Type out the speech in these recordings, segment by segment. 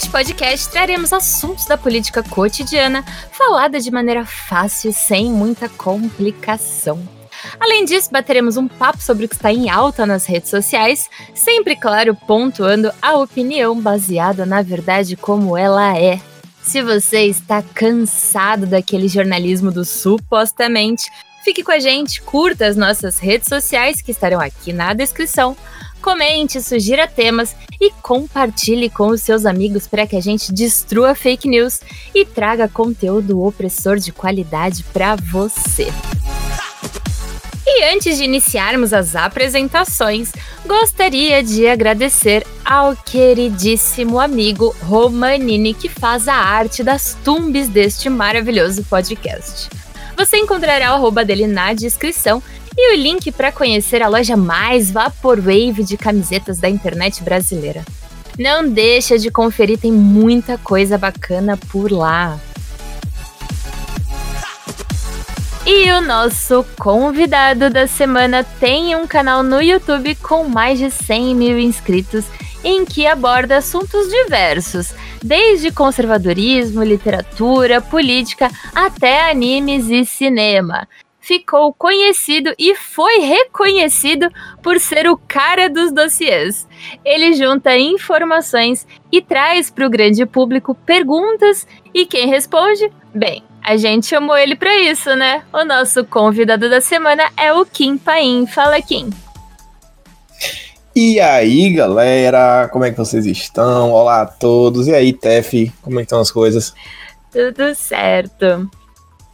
Neste podcast traremos assuntos da política cotidiana falada de maneira fácil, sem muita complicação. Além disso, bateremos um papo sobre o que está em alta nas redes sociais, sempre, claro, pontuando a opinião baseada na verdade como ela é. Se você está cansado daquele jornalismo do supostamente, fique com a gente, curta as nossas redes sociais que estarão aqui na descrição comente, sugira temas e compartilhe com os seus amigos para que a gente destrua fake news e traga conteúdo opressor de qualidade para você. E antes de iniciarmos as apresentações, gostaria de agradecer ao queridíssimo amigo Romanini que faz a arte das tumbes deste maravilhoso podcast. Você encontrará o arroba dele na descrição e o link para conhecer a loja mais vaporwave de camisetas da internet brasileira. Não deixa de conferir, tem muita coisa bacana por lá. E o nosso convidado da semana tem um canal no YouTube com mais de 100 mil inscritos em que aborda assuntos diversos, desde conservadorismo, literatura, política até animes e cinema ficou conhecido e foi reconhecido por ser o cara dos dossiês. Ele junta informações e traz para o grande público perguntas e quem responde? Bem, a gente chamou ele para isso, né? O nosso convidado da semana é o Kim Paim. Fala, Kim. E aí, galera, como é que vocês estão? Olá a todos. E aí, Tef, como é estão as coisas? Tudo certo.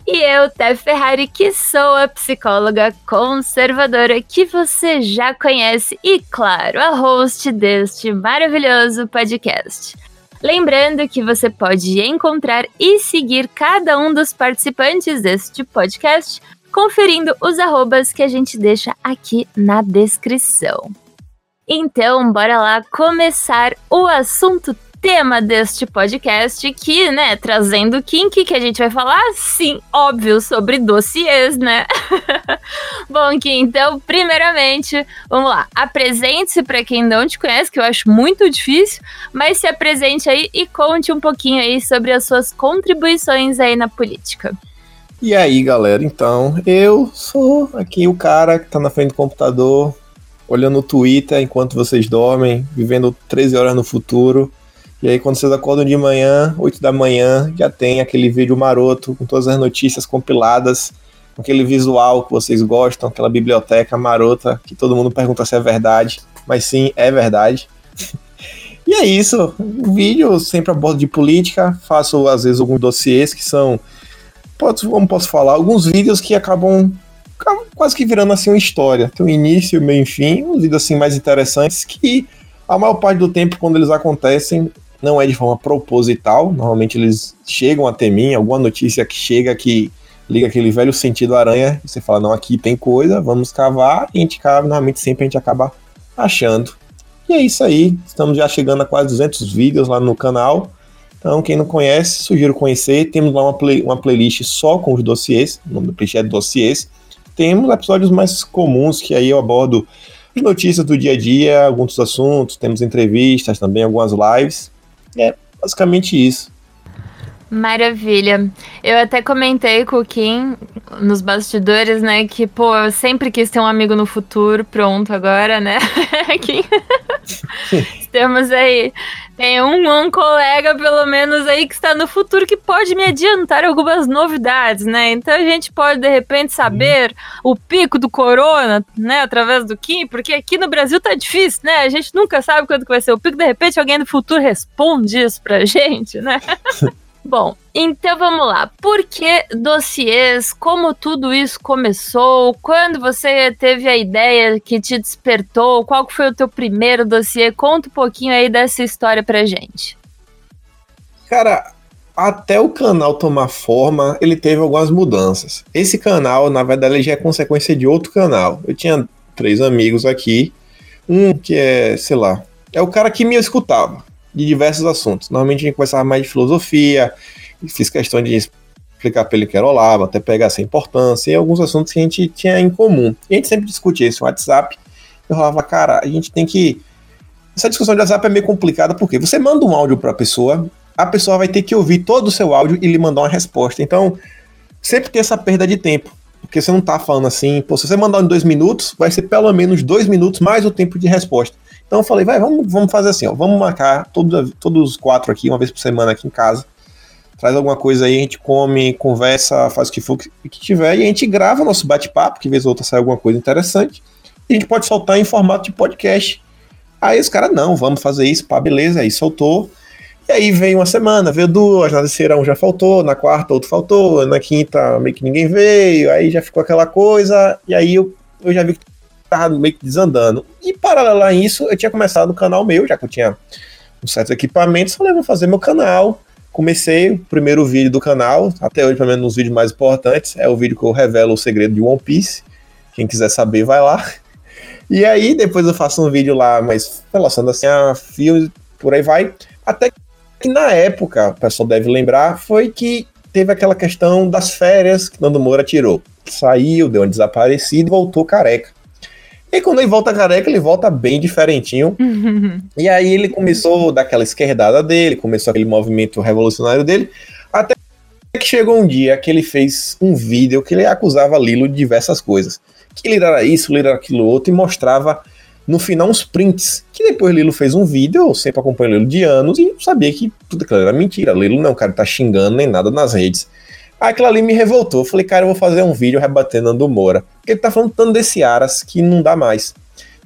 E eu, Té Ferrari, que sou a psicóloga conservadora que você já conhece e, claro, a host deste maravilhoso podcast. Lembrando que você pode encontrar e seguir cada um dos participantes deste podcast conferindo os arrobas que a gente deixa aqui na descrição. Então, bora lá começar o assunto tema deste podcast, que, né, trazendo o Kink, que a gente vai falar, sim, óbvio, sobre dossiês, né? Bom, Kim, então, primeiramente, vamos lá, apresente-se para quem não te conhece, que eu acho muito difícil, mas se apresente aí e conte um pouquinho aí sobre as suas contribuições aí na política. E aí, galera, então, eu sou aqui o cara que tá na frente do computador, olhando o Twitter enquanto vocês dormem, vivendo 13 horas no futuro, e aí, quando vocês acordam de manhã, 8 da manhã, já tem aquele vídeo maroto com todas as notícias compiladas, com aquele visual que vocês gostam, aquela biblioteca marota que todo mundo pergunta se é verdade, mas sim, é verdade. e é isso. O vídeo sempre abordo de política, faço às vezes alguns dossiês que são, como posso falar, alguns vídeos que acabam quase que virando assim uma história. Tem um início, meio e fim, uns vídeos assim mais interessantes que a maior parte do tempo, quando eles acontecem, não é de forma proposital, normalmente eles chegam até mim, alguma notícia que chega que liga aquele velho sentido aranha, você fala, não, aqui tem coisa, vamos cavar, e a gente cava, normalmente sempre a gente acaba achando. E é isso aí, estamos já chegando a quase 200 vídeos lá no canal, então quem não conhece, sugiro conhecer, temos lá uma, play, uma playlist só com os dossiês, o nome da playlist é dossiês, temos episódios mais comuns que aí eu abordo notícias do dia a dia, alguns assuntos, temos entrevistas também, algumas lives, é basicamente isso. Maravilha. Eu até comentei com o Kim nos bastidores, né, que, pô, eu sempre quis ter um amigo no futuro, pronto agora, né? Kim. Temos aí, tem um, um colega, pelo menos, aí que está no futuro que pode me adiantar algumas novidades, né? Então a gente pode, de repente, saber uhum. o pico do corona, né, através do Kim, porque aqui no Brasil tá difícil, né? A gente nunca sabe quando que vai ser o pico, de repente alguém do futuro responde isso pra gente, né? Bom, então vamos lá. Por que dossiês? Como tudo isso começou? Quando você teve a ideia que te despertou? Qual foi o teu primeiro dossiê? Conta um pouquinho aí dessa história pra gente. Cara, até o canal tomar forma, ele teve algumas mudanças. Esse canal, na verdade, já é consequência de outro canal. Eu tinha três amigos aqui. Um que é, sei lá, é o cara que me escutava de diversos assuntos. Normalmente a gente conversava mais de filosofia, fiz questão de explicar para ele que era Olavo, até pegar essa importância, e alguns assuntos que a gente tinha em comum. E a gente sempre discutia isso no WhatsApp. Eu falava, cara, a gente tem que. Essa discussão de WhatsApp é meio complicada, porque você manda um áudio para a pessoa, a pessoa vai ter que ouvir todo o seu áudio e lhe mandar uma resposta. Então, sempre tem essa perda de tempo. Porque você não tá falando assim, pô, se você mandar em dois minutos, vai ser pelo menos dois minutos mais o tempo de resposta. Então eu falei, vai, vamos, vamos fazer assim, ó, vamos marcar todos, todos os quatro aqui, uma vez por semana aqui em casa. Traz alguma coisa aí, a gente come, conversa, faz o que for que, tiver, e a gente grava nosso bate-papo, que vez ou outra sai alguma coisa interessante, e a gente pode soltar em formato de podcast. Aí os caras, não, vamos fazer isso, pá, beleza, aí soltou. E aí veio uma semana, veio duas, na terceira um já faltou, na quarta outro faltou, na quinta meio que ninguém veio, aí já ficou aquela coisa, e aí eu, eu já vi que tava meio que desandando. E paralelo a isso, eu tinha começado o canal meu, já que eu tinha um certos equipamentos, falei, vou fazer meu canal. Comecei o primeiro vídeo do canal, até hoje, pelo menos nos vídeos mais importantes, é o vídeo que eu revelo o segredo de One Piece. Quem quiser saber, vai lá. E aí, depois eu faço um vídeo lá, mas relacionando assim a filmes, por aí vai. Até que na época, o pessoal deve lembrar, foi que teve aquela questão das férias que Nando Moura tirou. Saiu, deu uma desaparecida e voltou careca. E quando ele volta careca, ele volta bem diferentinho. E aí ele começou daquela esquerdada dele, começou aquele movimento revolucionário dele, até que chegou um dia que ele fez um vídeo que ele acusava Lilo de diversas coisas. Que ele era isso, ele era aquilo outro, e mostrava no final uns prints. Que depois Lilo fez um vídeo, eu sempre acompanho Lilo de anos, e sabia que tudo aquilo era mentira. Lilo não, o cara tá xingando nem nada nas redes. Aquilo ali me revoltou. Falei, cara, eu vou fazer um vídeo rebatendo Nando Moura. Porque ele tá falando tanto desse Aras que não dá mais.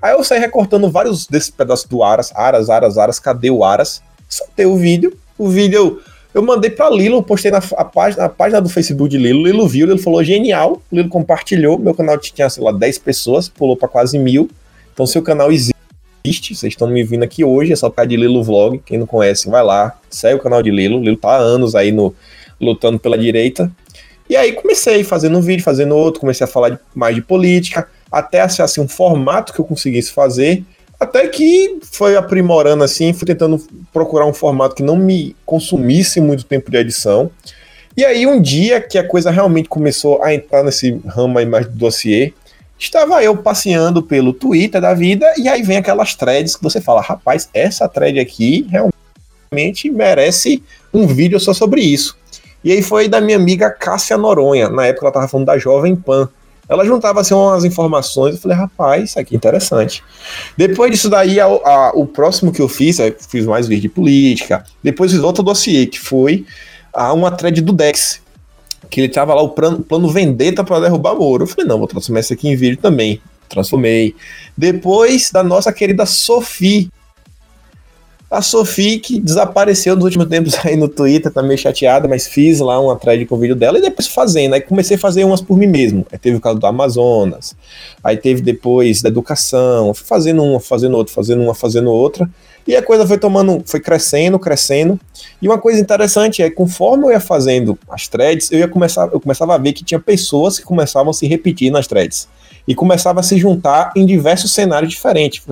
Aí eu saí recortando vários desses pedaços do Aras. Aras, Aras, Aras, cadê o Aras? Soltei o vídeo. O vídeo eu mandei pra Lilo, postei na página, a página do Facebook de Lilo. Lilo viu, Lilo falou genial. Lilo compartilhou. Meu canal tinha, sei lá, 10 pessoas, pulou para quase mil. Então, seu canal existe. Vocês estão me vindo aqui hoje, é só por causa de Lilo Vlog. Quem não conhece, vai lá, segue o canal de Lilo. Lilo tá há anos aí no, lutando pela direita. E aí comecei fazendo um vídeo, fazendo outro, comecei a falar de, mais de política, até achar assim, um formato que eu conseguisse fazer, até que foi aprimorando assim, fui tentando procurar um formato que não me consumisse muito tempo de edição. E aí um dia que a coisa realmente começou a entrar nesse ramo aí mais do dossiê, estava eu passeando pelo Twitter da vida e aí vem aquelas threads que você fala, rapaz, essa thread aqui realmente merece um vídeo só sobre isso. E aí foi da minha amiga Cássia Noronha, na época ela tava falando da Jovem Pan. Ela juntava assim umas informações, eu falei, rapaz, isso aqui é interessante. Depois disso daí, a, a, o próximo que eu fiz, eu fiz mais vídeo de política, depois fiz outro dossiê, que foi a, uma thread do Dex, que ele tava lá o plano, plano Vendetta para derrubar Moro. Eu falei, não, vou transformar isso aqui em vídeo também. Transformei. Depois da nossa querida Sophie, a Sophie, que desapareceu nos últimos tempos aí no Twitter, tá meio chateada, mas fiz lá uma thread com o vídeo dela e depois fazendo. Aí comecei a fazer umas por mim mesmo. Aí teve o caso do Amazonas, aí teve depois da educação, fui fazendo uma, fazendo outra, fazendo uma, fazendo outra. E a coisa foi tomando, foi crescendo, crescendo. E uma coisa interessante é que conforme eu ia fazendo as threads, eu ia começar, eu começava a ver que tinha pessoas que começavam a se repetir nas threads. E começava a se juntar em diversos cenários diferentes.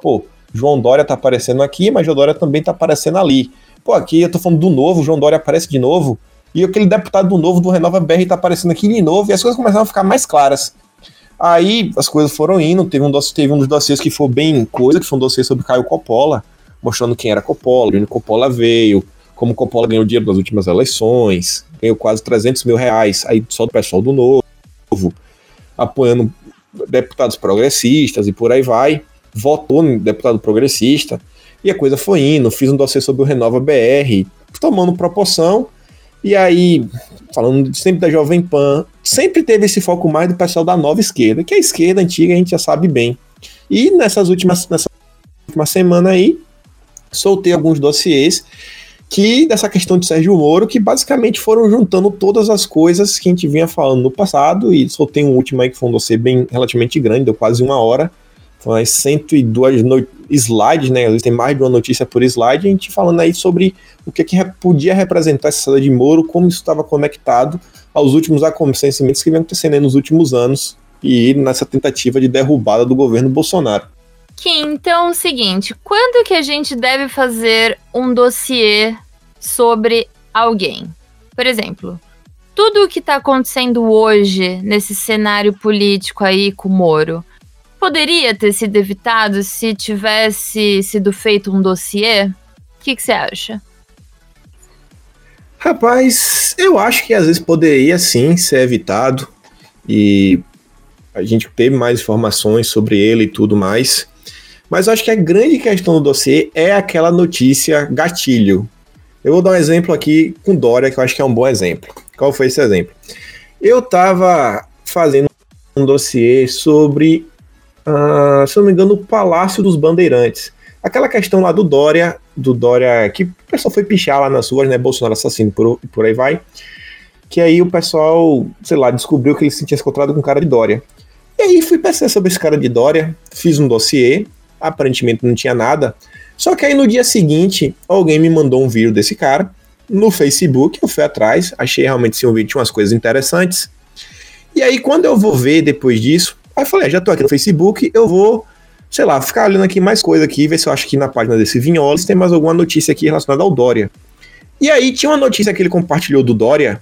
Pô, João Dória tá aparecendo aqui, mas João Dória também tá aparecendo ali. Pô, aqui eu tô falando do novo, João Dória aparece de novo, e aquele deputado do novo do Renova BR tá aparecendo aqui de novo, e as coisas começaram a ficar mais claras. Aí as coisas foram indo, teve um, dossiê, teve um dos dossiês que foi bem coisa, que foi um dossiê sobre Caio Coppola, mostrando quem era Coppola, onde Coppola veio, como Coppola ganhou dinheiro nas últimas eleições, ganhou quase 300 mil reais, aí só do pessoal do Novo, apoiando deputados progressistas e por aí vai votou no deputado progressista, e a coisa foi indo. Fiz um dossiê sobre o Renova BR, tomando proporção, e aí, falando sempre da Jovem Pan, sempre teve esse foco mais do pessoal da nova esquerda, que a esquerda antiga a gente já sabe bem. E nessas últimas, nessa última semana aí, soltei alguns dossiês que dessa questão de Sérgio Moro, que basicamente foram juntando todas as coisas que a gente vinha falando no passado, e soltei um último aí que foi um dossiê bem relativamente grande, deu quase uma hora, Então, as 102 no... slides, né? Às tem mais de uma notícia por slide, a gente falando aí sobre o que, que podia representar essa saída de Moro, como isso estava conectado aos últimos acontecimentos que vem acontecendo nos últimos anos e nessa tentativa de derrubada do governo Bolsonaro. Que então é o seguinte, quando que a gente deve fazer um dossiê sobre alguém? Por exemplo, tudo o que está acontecendo hoje nesse cenário político aí com o Moro poderia ter sido evitado se tivesse sido feito um dossiê? O que você acha? Rapaz, eu acho que às vezes poderia sim ser evitado e a gente teve mais informações sobre ele e tudo mais. Mas eu acho que a grande questão do dossiê é aquela notícia gatilho. Eu vou dar um exemplo aqui com Dória, que eu acho que é um bom exemplo. Qual foi esse exemplo? Eu estava fazendo um dossiê sobre, uh, se não me engano, o Palácio dos Bandeirantes. Aquela questão lá do Dória, do Dória, que o pessoal foi pichar lá nas ruas, né? Bolsonaro assassino, por, por aí vai. Que aí o pessoal, sei lá, descobriu que ele se tinha encontrado com o cara de Dória. E aí fui pensar sobre esse cara de Dória, fiz um dossiê, aparentemente não tinha nada. Só que aí no dia seguinte, alguém me mandou um vídeo desse cara no Facebook, eu fui atrás, achei realmente sim um vídeo tinha umas coisas interessantes. E aí quando eu vou ver depois disso, aí eu falei, ah, já tô aqui no Facebook, eu vou, sei lá, ficar olhando aqui mais coisa aqui, ver se eu acho que na página desse Vinholas tem mais alguma notícia aqui relacionada ao Dória. E aí tinha uma notícia que ele compartilhou do Dória,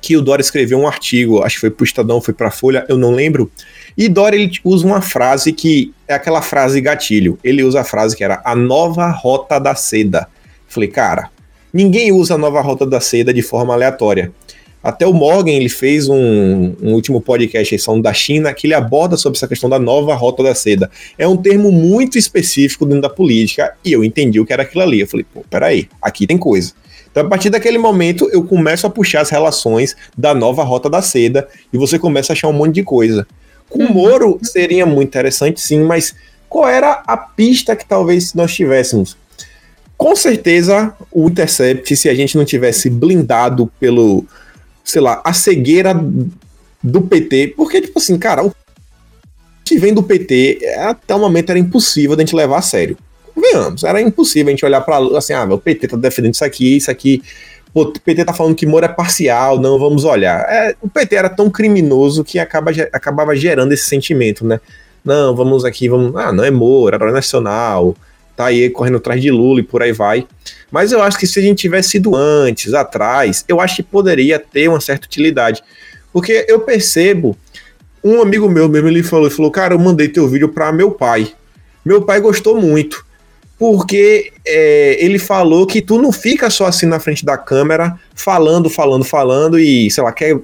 que o Dória escreveu um artigo, acho que foi pro Estadão, foi pra Folha, eu não lembro. E Dória ele usa uma frase que é aquela frase gatilho. Ele usa a frase que era a nova rota da seda. Falei, cara, ninguém usa a nova rota da seda de forma aleatória. Até o Morgan ele fez um, um último podcast falando da China que ele aborda sobre essa questão da nova rota da seda. É um termo muito específico dentro da política e eu entendi o que era aquilo ali. Eu falei, pô, peraí, aqui tem coisa. Então, a partir daquele momento, eu começo a puxar as relações da nova rota da seda e você começa a achar um monte de coisa. Com o uhum. Moro seria muito interessante, sim, mas qual era a pista que talvez nós tivéssemos? Com certeza, o Intercept, se a gente não tivesse blindado pelo, sei lá, a cegueira do PT, porque, tipo assim, cara, o que vem do PT, até o momento era impossível da gente levar a sério venhamos, era impossível a gente olhar para assim, ah, o PT tá defendendo isso aqui, isso aqui. O PT tá falando que Moro é parcial, não vamos olhar. É, o PT era tão criminoso que acaba, acabava gerando esse sentimento, né? Não, vamos aqui, vamos. Ah, não é Moro, é nacional, tá aí correndo atrás de Lula e por aí vai. Mas eu acho que se a gente tivesse ido antes, atrás, eu acho que poderia ter uma certa utilidade. Porque eu percebo, um amigo meu mesmo, ele falou, ele falou, cara, eu mandei teu vídeo para meu pai. Meu pai gostou muito porque é, ele falou que tu não fica só assim na frente da câmera, falando, falando, falando e, sei lá, quer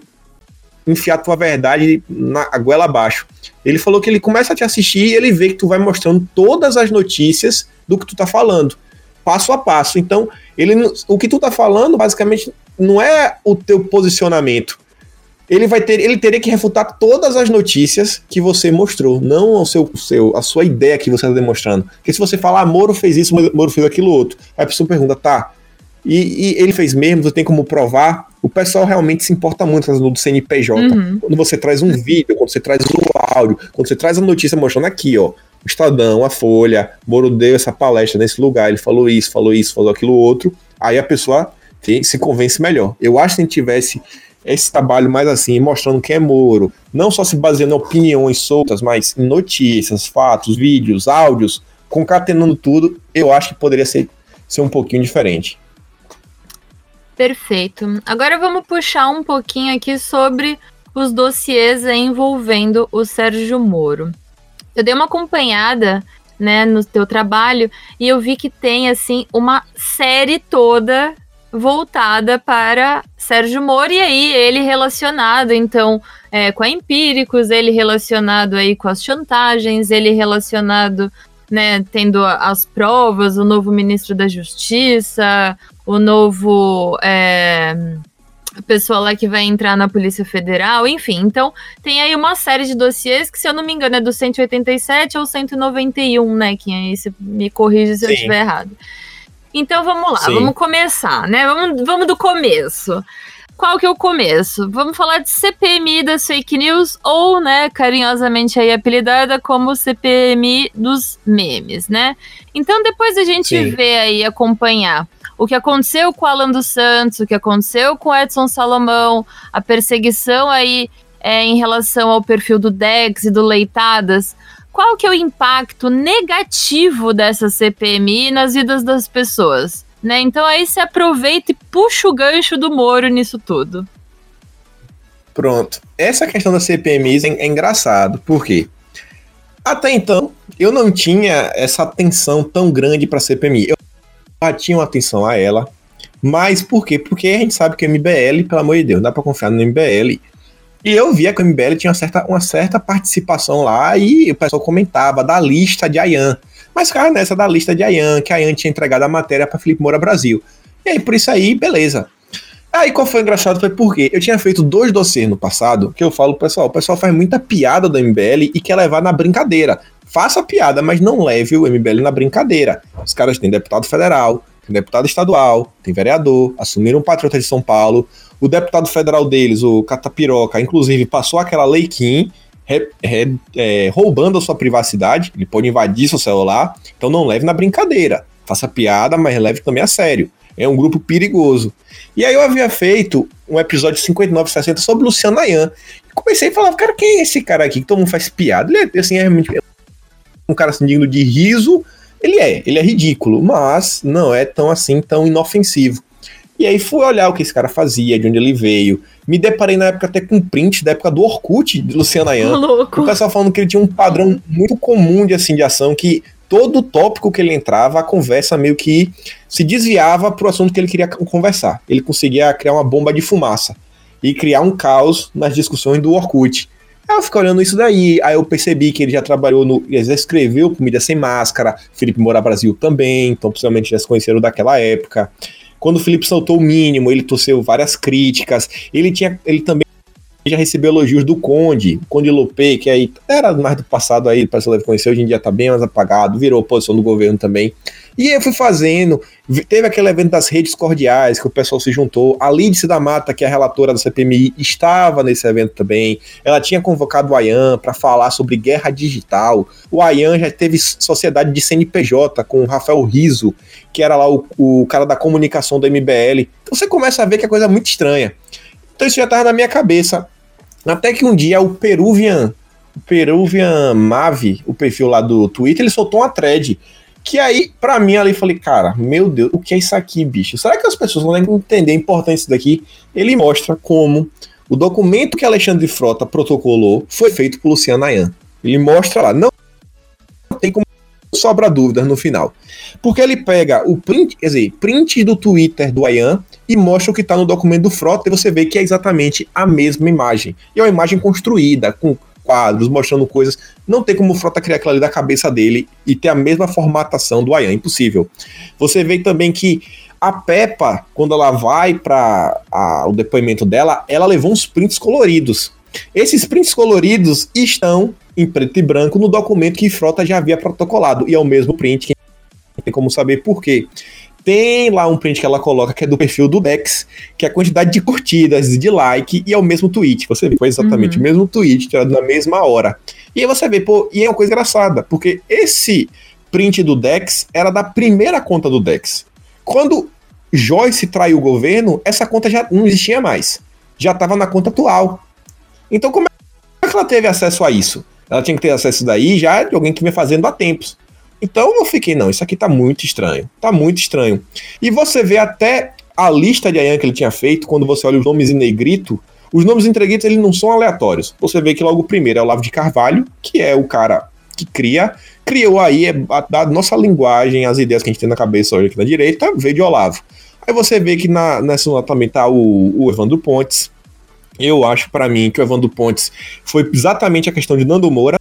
enfiar tua verdade na goela abaixo. Ele falou que ele começa a te assistir e ele vê que tu vai mostrando todas as notícias do que tu tá falando, passo a passo. Então, ele, o que tu tá falando, basicamente, não é o teu posicionamento, ele vai ter, ele teria que refutar todas as notícias que você mostrou, não o seu, seu, a sua ideia que você está demonstrando. Porque se você falar, ah, Moro fez isso, Moro fez aquilo outro, aí a pessoa pergunta, tá, e, e ele fez mesmo, você tem como provar? O pessoal realmente se importa muito com do CNPJ. Uhum. Quando você traz um vídeo, quando você traz o áudio, quando você traz a notícia mostrando aqui, ó, o Estadão, a Folha, Moro deu essa palestra nesse lugar, ele falou isso, falou isso, falou aquilo outro, aí a pessoa tem, se convence melhor. Eu acho que se a gente tivesse esse trabalho mais assim, mostrando quem é Moro, não só se baseando em opiniões soltas, mas em notícias, fatos, vídeos, áudios, concatenando tudo, eu acho que poderia ser, ser um pouquinho diferente. Perfeito. Agora vamos puxar um pouquinho aqui sobre os dossiês envolvendo o Sérgio Moro. Eu dei uma acompanhada né, no teu trabalho e eu vi que tem assim uma série toda voltada para Sérgio Moro, e aí ele relacionado, então, é, com a Empíricos, ele relacionado aí com as chantagens, ele relacionado, né, tendo as provas, o novo ministro da Justiça, o novo é, pessoa lá que vai entrar na Polícia Federal, enfim. Então, tem aí uma série de dossiês que, se eu não me engano, é do 187 ou 191, né, que aí você me corrige se Sim. eu estiver errado. Então vamos lá, Sim. vamos começar, né? Vamos, vamos do começo. Qual que é o começo? Vamos falar de CPMI das fake news ou, né, carinhosamente aí apelidada como CPMI dos memes, né? Então depois a gente Sim. vê aí acompanhar o que aconteceu com o Alan dos Santos, o que aconteceu com o Edson Salomão, a perseguição aí é, em relação ao perfil do Dex e do Leitadas, qual que é o impacto negativo dessa CPMI nas vidas das pessoas? Né? Então aí se aproveita e puxa o gancho do Moro nisso tudo. Pronto. Essa questão da CPMI é, engraçado, por quê? Até então, eu não tinha essa atenção tão grande para CPMI. Eu batiam atenção a ela. Mas por quê? Porque a gente sabe que o MBL, pelo amor de Deus, dá para confiar no MBL. E eu via que o MBL tinha uma certa, uma certa participação lá e o pessoal comentava da lista de Ayan. Mas, cara, nessa da lista de Ayan, que a Ayan tinha entregado a matéria para Felipe Moura Brasil. E aí, por isso aí, beleza. Aí, qual foi engraçado foi porque eu tinha feito dois dossiês no passado, que eu falo pessoal, o pessoal faz muita piada do MBL e quer levar na brincadeira. Faça piada, mas não leve o MBL na brincadeira. Os caras têm deputado federal, deputado estadual, tem vereador, assumiram patriota de São Paulo. O deputado federal deles, o Catapiroca, inclusive passou aquela lei Kim, re, re, é, roubando a sua privacidade. Ele pode invadir seu celular, então não leve na brincadeira. Faça piada, mas leve também a sério. É um grupo perigoso. E aí eu havia feito um episódio 5960 sobre Luciano Ayan. Comecei a falar, cara, quem é esse cara aqui que todo mundo faz piada? Ele é, assim, é realmente um cara assim, digno de riso, ele é, ele é ridículo, mas não é tão assim, tão inofensivo. E aí fui olhar o que esse cara fazia, de onde ele veio. Me deparei na época até com um print da época do Orkut, de Luciano Ayan. Louco. O pessoal falando que ele tinha um padrão muito comum de assim de ação, que todo tópico que ele entrava, a conversa meio que se desviava para o assunto que ele queria conversar. Ele conseguia criar uma bomba de fumaça e criar um caos nas discussões do Orkut. Aí eu fiquei olhando isso daí, aí eu percebi que ele já trabalhou no. Ele já escreveu Comida Sem Máscara, Felipe Moura Brasil também, então possivelmente já se conheceram daquela época. Quando o Felipe soltou o mínimo, ele torceu várias críticas. Ele tinha. Ele também já recebeu elogios do Conde, Conde Lopé, que aí era mais do passado aí, pessoal deve conhecer, hoje em dia tá bem mais apagado, virou oposição do governo também. E eu fui fazendo, teve aquele evento das redes cordiais, que o pessoal se juntou, a Lídice da Mata, que é a relatora da CPMI, estava nesse evento também, ela tinha convocado o Ayan para falar sobre guerra digital, o Ayan já teve sociedade de CNPJ com o Rafael Riso, que era lá o, o cara da comunicação do MBL, então você começa a ver que a coisa é muito estranha. Então isso já estava na minha cabeça. Até que um dia o Peruvian, o Peruvian Mave, o perfil lá do Twitter, ele soltou uma thread. Que aí, para mim, ali falei, cara, meu Deus, o que é isso aqui, bicho? Será que as pessoas vão entender a importância daqui? Ele mostra como o documento que Alexandre Frota protocolou foi feito por Luciano Ayan. Ele mostra lá, não tem como sobra dúvidas no final. Porque ele pega o print, quer dizer, print do Twitter do Ayan e mostra o que está no documento do Frota e você vê que é exatamente a mesma imagem. E é uma imagem construída, com quadros, mostrando coisas. Não tem como o Frota criar aquilo ali da cabeça dele e ter a mesma formatação do Ayan, impossível. Você vê também que a Peppa, quando ela vai para o depoimento dela, ela levou uns prints coloridos. Esses prints coloridos estão em preto e branco no documento que Frota já havia protocolado, e é o mesmo print que tem como saber por quê. Tem lá um print que ela coloca que é do perfil do Dex, que é a quantidade de curtidas, de like, e é o mesmo tweet. Você vê, foi exatamente uhum. o mesmo tweet, tirado na mesma hora. E aí você vê, pô, e é uma coisa engraçada, porque esse print do Dex era da primeira conta do Dex. Quando Joyce traiu o governo, essa conta já não existia mais. Já estava na conta atual. Então, como é que ela teve acesso a isso? Ela tinha que ter acesso daí já de alguém que vem fazendo há tempos. Então eu fiquei, não, isso aqui tá muito estranho. Tá muito estranho. E você vê até a lista de Ayan que ele tinha feito, quando você olha os nomes em negrito, os nomes em negrito eles não são aleatórios. Você vê que logo o primeiro é o Lavo de Carvalho, que é o cara que cria, criou aí, é, da nossa linguagem, as ideias que a gente tem na cabeça hoje aqui na direita, veio de Olavo. Aí você vê que na, nessa também tá o, o Evandro Pontes, eu acho para mim que o Evandro Pontes foi exatamente a questão de Nando Moura.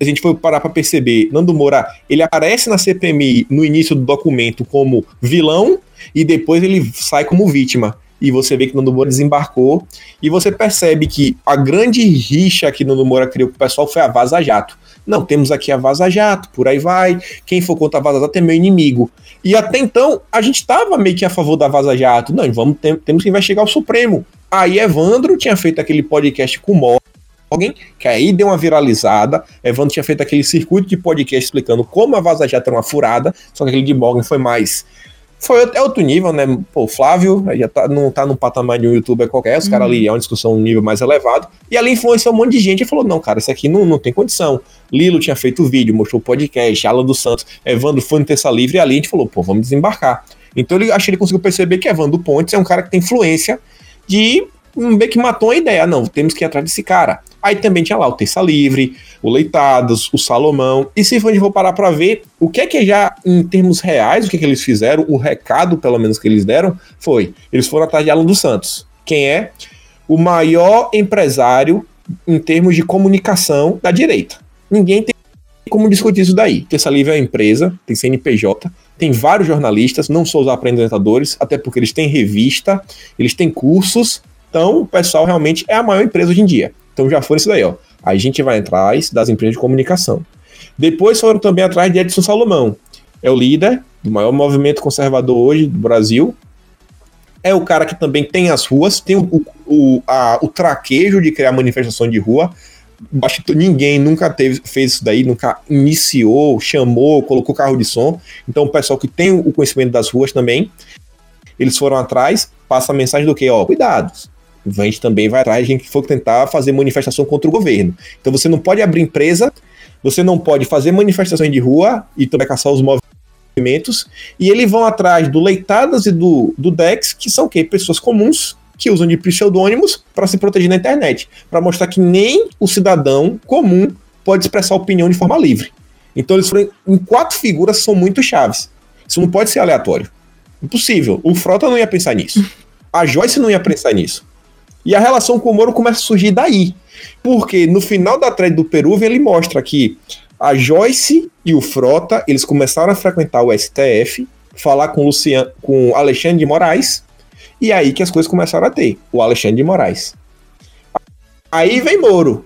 A gente foi parar para perceber, Nando Moura, ele aparece na CPMI no início do documento como vilão e depois ele sai como vítima. E você vê que Nando Moura desembarcou e você percebe que a grande rixa que Nando Moura criou com o pessoal foi a Vaza Jato. Não, temos aqui a Vaza Jato, por aí vai. Quem for contra a Vaza Jato é meu inimigo. E até então, a gente estava meio que a favor da Vaza Jato. Não, vamos, tem, temos que investigar o Supremo. Aí Evandro tinha feito aquele podcast com o Morgan, que aí deu uma viralizada. Evandro tinha feito aquele circuito de podcast explicando como a Vaza Jato era uma furada, só que aquele de Morgan foi mais foi até outro nível, né? Pô, o Flávio já tá, não tá no patamar de um youtuber qualquer, os uhum. caras ali é uma discussão um nível mais elevado. E ali influenciou um monte de gente e falou: não, cara, isso aqui não, não tem condição. Lilo tinha feito o vídeo, mostrou o podcast, Alan dos Santos, Evandro foi no Terça Livre, e ali a gente falou: pô, vamos desembarcar. Então ele, acho que ele conseguiu perceber que Evandro Pontes é um cara que tem influência de meio que matou a ideia. Não, temos que ir atrás desse cara. Aí também tinha lá o Terça Livre, o Leitados, o Salomão. E se a gente for parar para ver o que é que já, em termos reais, o que, é que eles fizeram, o recado, pelo menos, que eles deram, foi: eles foram atrás de Alan dos Santos. Quem é o maior empresário em termos de comunicação da direita. Ninguém tem como discutir isso daí. Terça Livre é uma empresa, tem CNPJ, tem vários jornalistas, não só os apresentadores, até porque eles têm revista, eles têm cursos. Então, o pessoal realmente é a maior empresa hoje em dia. Então já foi isso daí, ó. Aí a gente vai atrás das empresas de comunicação. Depois foram também atrás de Edson Salomão. É o líder do maior movimento conservador hoje do Brasil. É o cara que também tem as ruas, tem o, o, a, o traquejo de criar manifestação de rua. Ninguém nunca teve, fez isso daí, nunca iniciou, chamou, colocou carro de som. Então o pessoal que tem o conhecimento das ruas também, eles foram atrás, passa a mensagem do que, ó, cuidados a gente também vai atrás, a gente for tentar fazer manifestação contra o governo. Então você não pode abrir empresa, você não pode fazer manifestações de rua e também caçar os movimentos, e eles vão atrás do Leitadas e do, do Dex, que são o quê? Pessoas comuns que usam de pseudônimos para se proteger na internet, para mostrar que nem o cidadão comum pode expressar opinião de forma livre. Então eles foram em quatro figuras que são muito chaves. Isso não pode ser aleatório. Impossível. O Frota não ia pensar nisso. A Joyce não ia pensar nisso. E a relação com o Moro começa a surgir daí. Porque no final da thread do Peru, ele mostra que a Joyce e o Frota, eles começaram a frequentar o STF, falar com Luciano, com Alexandre de Moraes, e aí que as coisas começaram a ter, o Alexandre de Moraes. Aí vem Moro.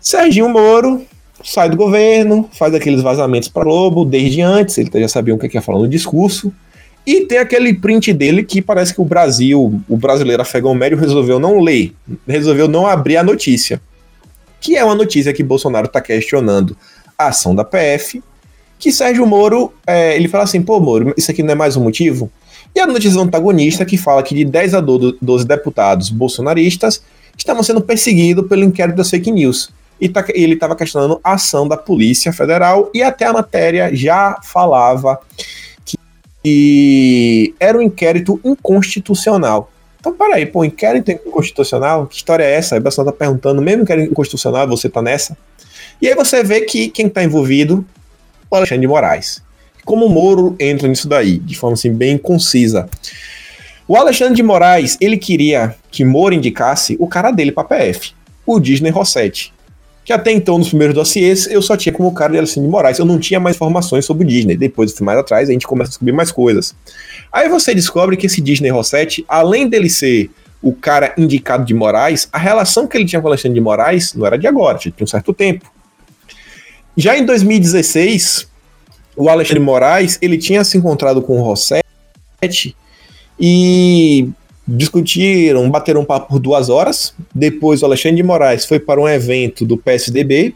Serginho Moro sai do governo, faz aqueles vazamentos para Globo desde antes, ele já sabia o que ia falar no discurso. E tem aquele print dele que parece que o Brasil, o brasileiro afegão médio, resolveu não ler, resolveu não abrir a notícia. Que é uma notícia que Bolsonaro está questionando a ação da PF, que Sérgio Moro, é, ele fala assim, pô, Moro, isso aqui não é mais um motivo? E a notícia antagonista que fala que de 10 a 12 deputados bolsonaristas estavam sendo perseguidos pelo inquérito das fake news. E tá, ele estava questionando a ação da Polícia Federal e até a matéria já falava e era um inquérito inconstitucional. Então, peraí, pô, inquérito inconstitucional? Que história é essa? Aí o pessoal tá perguntando, mesmo inquérito inconstitucional, você tá nessa? E aí você vê que quem tá envolvido, o Alexandre de Moraes. Como o Moro entra nisso daí, de forma assim bem concisa. O Alexandre de Moraes, ele queria que Moro indicasse o cara dele pra PF, o Disney Rossetti que até então, nos primeiros dossiês, eu só tinha como cara de Alexandre de Moraes, eu não tinha mais informações sobre o Disney. Depois, mais atrás, a gente começa a descobrir mais coisas. Aí você descobre que esse Disney Rossetti, além dele ser o cara indicado de Moraes, a relação que ele tinha com o Alexandre de Moraes não era de agora, tinha um certo tempo. Já em 2016, o Alexandre de Moraes, ele tinha se encontrado com o Rossetti e discutiram, bateram um papo por duas horas. Depois o Alexandre de Moraes foi para um evento do PSDB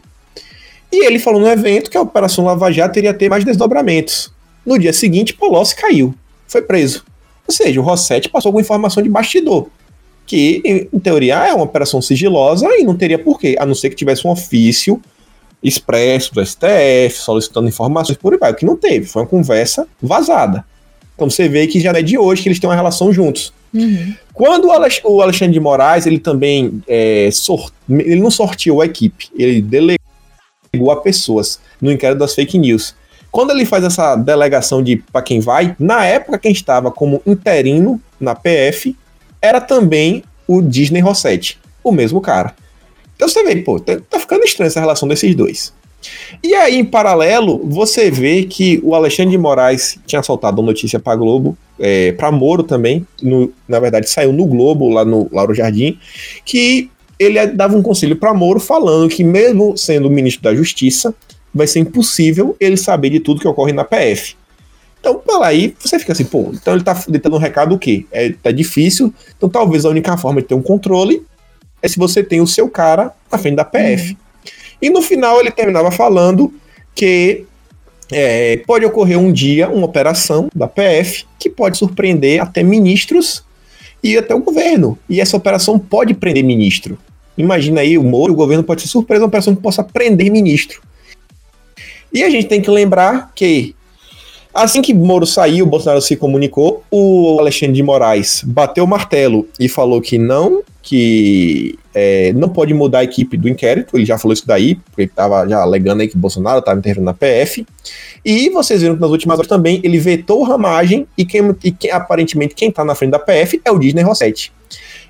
e ele falou no evento que a Operação Lava Jato teria ter mais desdobramentos. No dia seguinte, Polossi caiu, foi preso. Ou seja, o Rossetti passou com informação de bastidor, que em teoria é uma operação sigilosa e não teria porquê, a não ser que tivesse um ofício expresso do STF solicitando informações por aí vai, o que não teve, foi uma conversa vazada. Então você vê que já é de hoje que eles têm uma relação juntos. Uhum. Quando o, Alexandre de Moraes, ele também é, sort, ele não sorteou a equipe, ele delegou a pessoas no inquérito das fake news. Quando ele faz essa delegação de para quem vai, na época quem estava como interino na PF era também o Disney Rossetti, o mesmo cara. Então você vê, pô, tá, tá ficando estranha essa relação desses dois. E aí, em paralelo, você vê que o Alexandre de Moraes tinha soltado uma notícia para Globo, é, para Moro também, no, na verdade saiu no Globo, lá no Lauro Jardim, que ele dava um conselho para Moro falando que, mesmo sendo ministro da Justiça, vai ser impossível ele saber de tudo que ocorre na PF. Então, pela aí, você fica assim, pô, então ele tá dando um recado o quê? É, tá difícil, então talvez a única forma de ter um controle é se você tem o seu cara na frente da PF. Uhum. E no final ele terminava falando que é, pode ocorrer um dia uma operação da PF que pode surpreender até ministros e até o governo. E essa operação pode prender ministro. Imagina aí, o Moro, o governo pode ser surpresa uma operação que possa prender ministro. E a gente tem que lembrar que Assim que Moro saiu, Bolsonaro se comunicou, o Alexandre de Moraes bateu o martelo e falou que não, que é, não pode mudar a equipe do inquérito, ele já falou isso daí, porque ele estava já alegando aí que Bolsonaro estava interferindo na PF. E vocês viram que nas últimas horas também ele vetou ramagem e quem, e quem aparentemente quem está na frente da PF é o Disney Rossetti.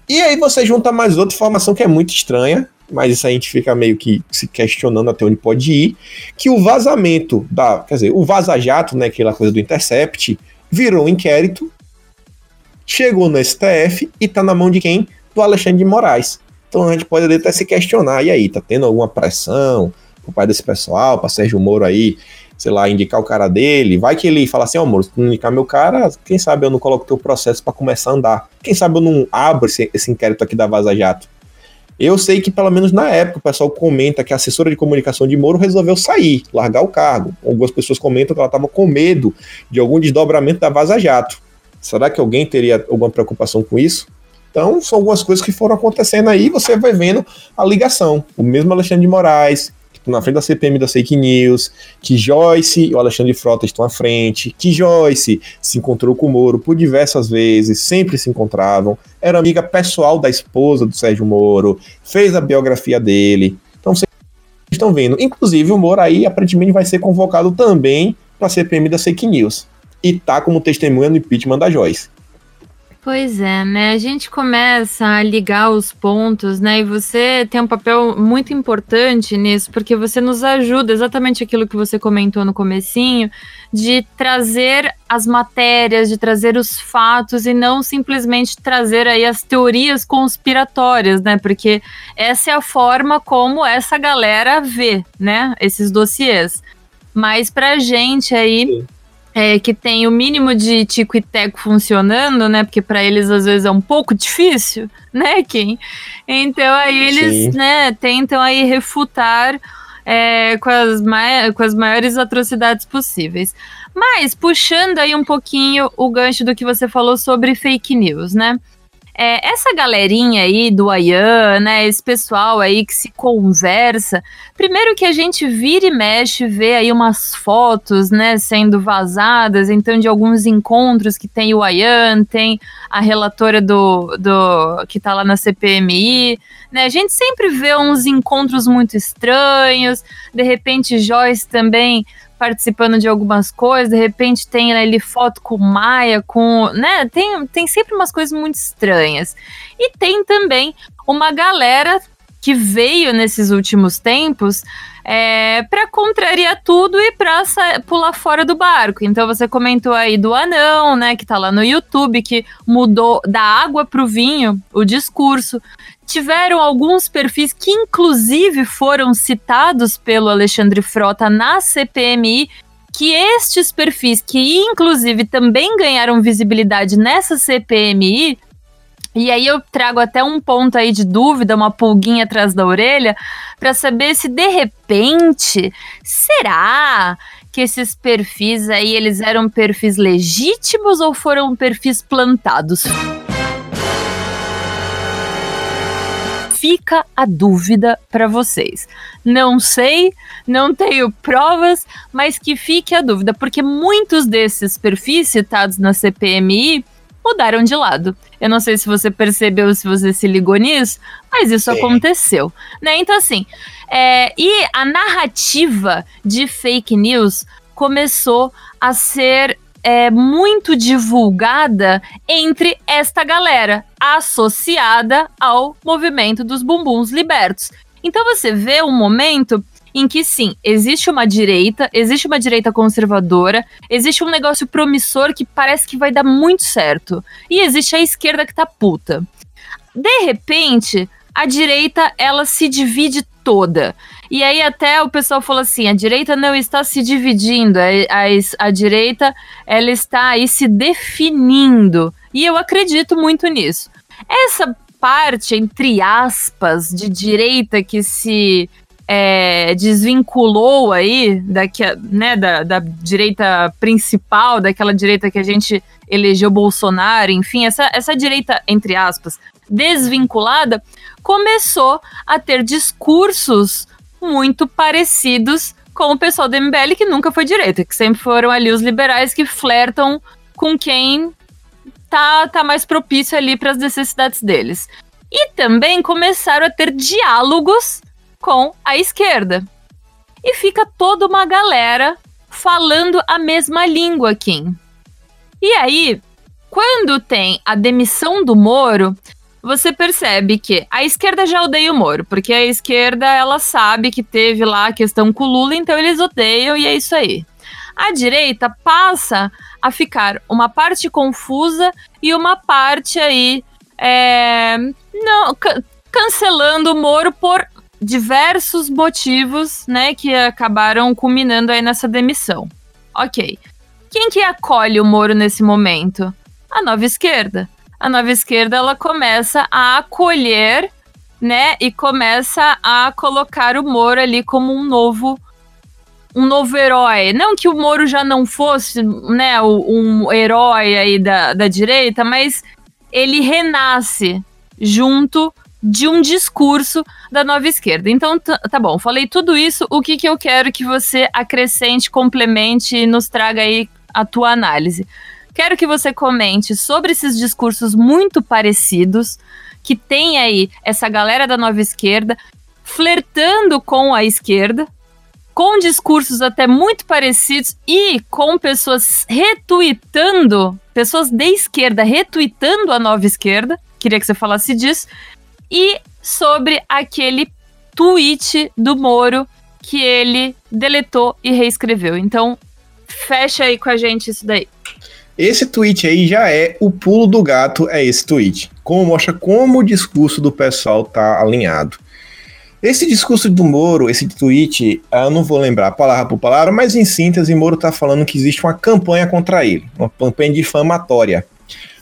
E aí você junta mais outra informação que é muito estranha, mas isso a gente fica meio que se questionando até onde pode ir, que o vazamento da, quer dizer, o vaza-jato, né, aquela coisa do Intercept, virou um inquérito, chegou no STF e tá na mão de quem? Do Alexandre de Moraes. Então a gente pode até se questionar, e aí, tá tendo alguma pressão por parte desse pessoal, para Sérgio Moro aí, sei lá, indicar o cara dele, vai que ele fala assim, ó, oh, Moro, se tu não indicar meu cara, quem sabe eu não coloco teu processo para começar a andar. Quem sabe eu não abro esse, esse inquérito aqui da Vaza Jato. Eu sei que, pelo menos na época, o pessoal comenta que a assessora de comunicação de Moro resolveu sair, largar o cargo. Algumas pessoas comentam que ela estava com medo de algum desdobramento da Vaza Jato. Será que alguém teria alguma preocupação com isso? Então, são algumas coisas que foram acontecendo aí, você vai vendo a ligação. O mesmo Alexandre de Moraes, na frente da CPM das fake news, que Joyce e o Alexandre Frota estão à frente, que Joyce se encontrou com o Moro por diversas vezes, sempre se encontravam, era amiga pessoal da esposa do Sérgio Moro, fez a biografia dele. Então vocês estão vendo. Inclusive, o Moro aí aparentemente vai ser convocado também para a CPM das fake news. E tá como testemunha no impeachment da Joyce. Pois é, né? A gente começa a ligar os pontos, né? E você tem um papel muito importante nisso, porque você nos ajuda, exatamente aquilo que você comentou no comecinho, de trazer as matérias, de trazer os fatos e não simplesmente trazer aí as teorias conspiratórias, né? Porque essa é a forma como essa galera vê, né? Esses dossiês. Mas pra gente aí. Sim é, que tem o mínimo de tico e teco funcionando, né? Porque para eles às vezes é um pouco difícil, né, Kim? Então aí eles, Sim. né, tentam aí refutar é, com, as com as maiores atrocidades possíveis. Mas puxando aí um pouquinho o gancho do que você falou sobre fake news, né? É, essa galerinha aí do Ayan, né, esse pessoal aí que se conversa, primeiro que a gente vira e mexe, vê aí umas fotos, né, sendo vazadas, então de alguns encontros que tem o Ayan, tem a relatora do, do que tá lá na CPMI, né, a gente sempre vê uns encontros muito estranhos, de repente Joyce também participando de algumas coisas, de repente tem ali foto com Maia, com. né? Tem, tem sempre umas coisas muito estranhas. E tem também uma galera que veio nesses últimos tempos é, para contrariar tudo e para pular fora do barco. Então você comentou aí do anão, né, que tá lá no YouTube, que mudou da água pro vinho o discurso tiveram alguns perfis que, inclusive, foram citados pelo Alexandre Frota na CPMI, que estes perfis, que inclusive também ganharam visibilidade nessa CPMI, e aí eu trago até um ponto aí de dúvida, uma pulguinha atrás da orelha, para saber se de repente será que esses perfis aí eles eram perfis legítimos ou foram perfis plantados? Fica a dúvida para vocês. Não sei, não tenho provas, mas que fique a dúvida, porque muitos desses perfis citados na CPMI mudaram de lado. Eu não sei se você percebeu, se você se ligou nisso, mas isso Sim. aconteceu, né? Então assim, é, e a narrativa de fake news começou a ser é, muito divulgada entre esta galera, associada ao movimento dos bumbuns libertos. Então você vê um momento em que sim, existe uma direita, existe uma direita conservadora, existe um negócio promissor que parece que vai dar muito certo. E existe a esquerda que tá puta. De repente, a direita ela se divide toda. E aí até o pessoal falou assim, a direita não está se dividindo, a, a, a direita ela está aí se definindo. E eu acredito muito nisso. Essa parte, entre aspas, de direita que se é, desvinculou aí daqui, né, da, da direita principal, daquela direita que a gente elegeu Bolsonaro, enfim, essa, essa direita, entre aspas, desvinculada, começou a ter discursos muito parecidos com o pessoal do MBL, que nunca foi direita, que sempre foram ali os liberais que flertam com quem tá, tá mais propício ali para as necessidades deles. E também começaram a ter diálogos com a esquerda. E fica toda uma galera falando a mesma língua aqui. E aí, quando tem a demissão do Moro, você percebe que a esquerda já odeia o Moro, porque a esquerda ela sabe que teve lá a questão com o Lula, então eles odeiam e é isso aí. A direita passa a ficar uma parte confusa e uma parte aí é, não cancelando o Moro por diversos motivos, né, que acabaram culminando aí nessa demissão. Ok. Quem que acolhe o Moro nesse momento? A nova esquerda. A nova esquerda ela começa a acolher, né, e começa a colocar o Moro ali como um novo um novo herói. Não que o Moro já não fosse, né, um herói aí da, da direita, mas ele renasce junto de um discurso da nova esquerda. Então, tá bom, falei tudo isso. O que, que eu quero que você acrescente, complemente e nos traga aí a tua análise? Quero que você comente sobre esses discursos muito parecidos que tem aí essa galera da nova esquerda flertando com a esquerda, com discursos até muito parecidos e com pessoas retweetando, pessoas de esquerda retweetando a nova esquerda. Queria que você falasse disso e sobre aquele tweet do Moro que ele deletou e reescreveu. Então, fecha aí com a gente isso daí. Esse tweet aí já é o pulo do gato, é esse tweet. Como mostra como o discurso do pessoal tá alinhado. Esse discurso do Moro, esse tweet, eu não vou lembrar palavra por palavra, mas em síntese, Moro tá falando que existe uma campanha contra ele, uma campanha difamatória.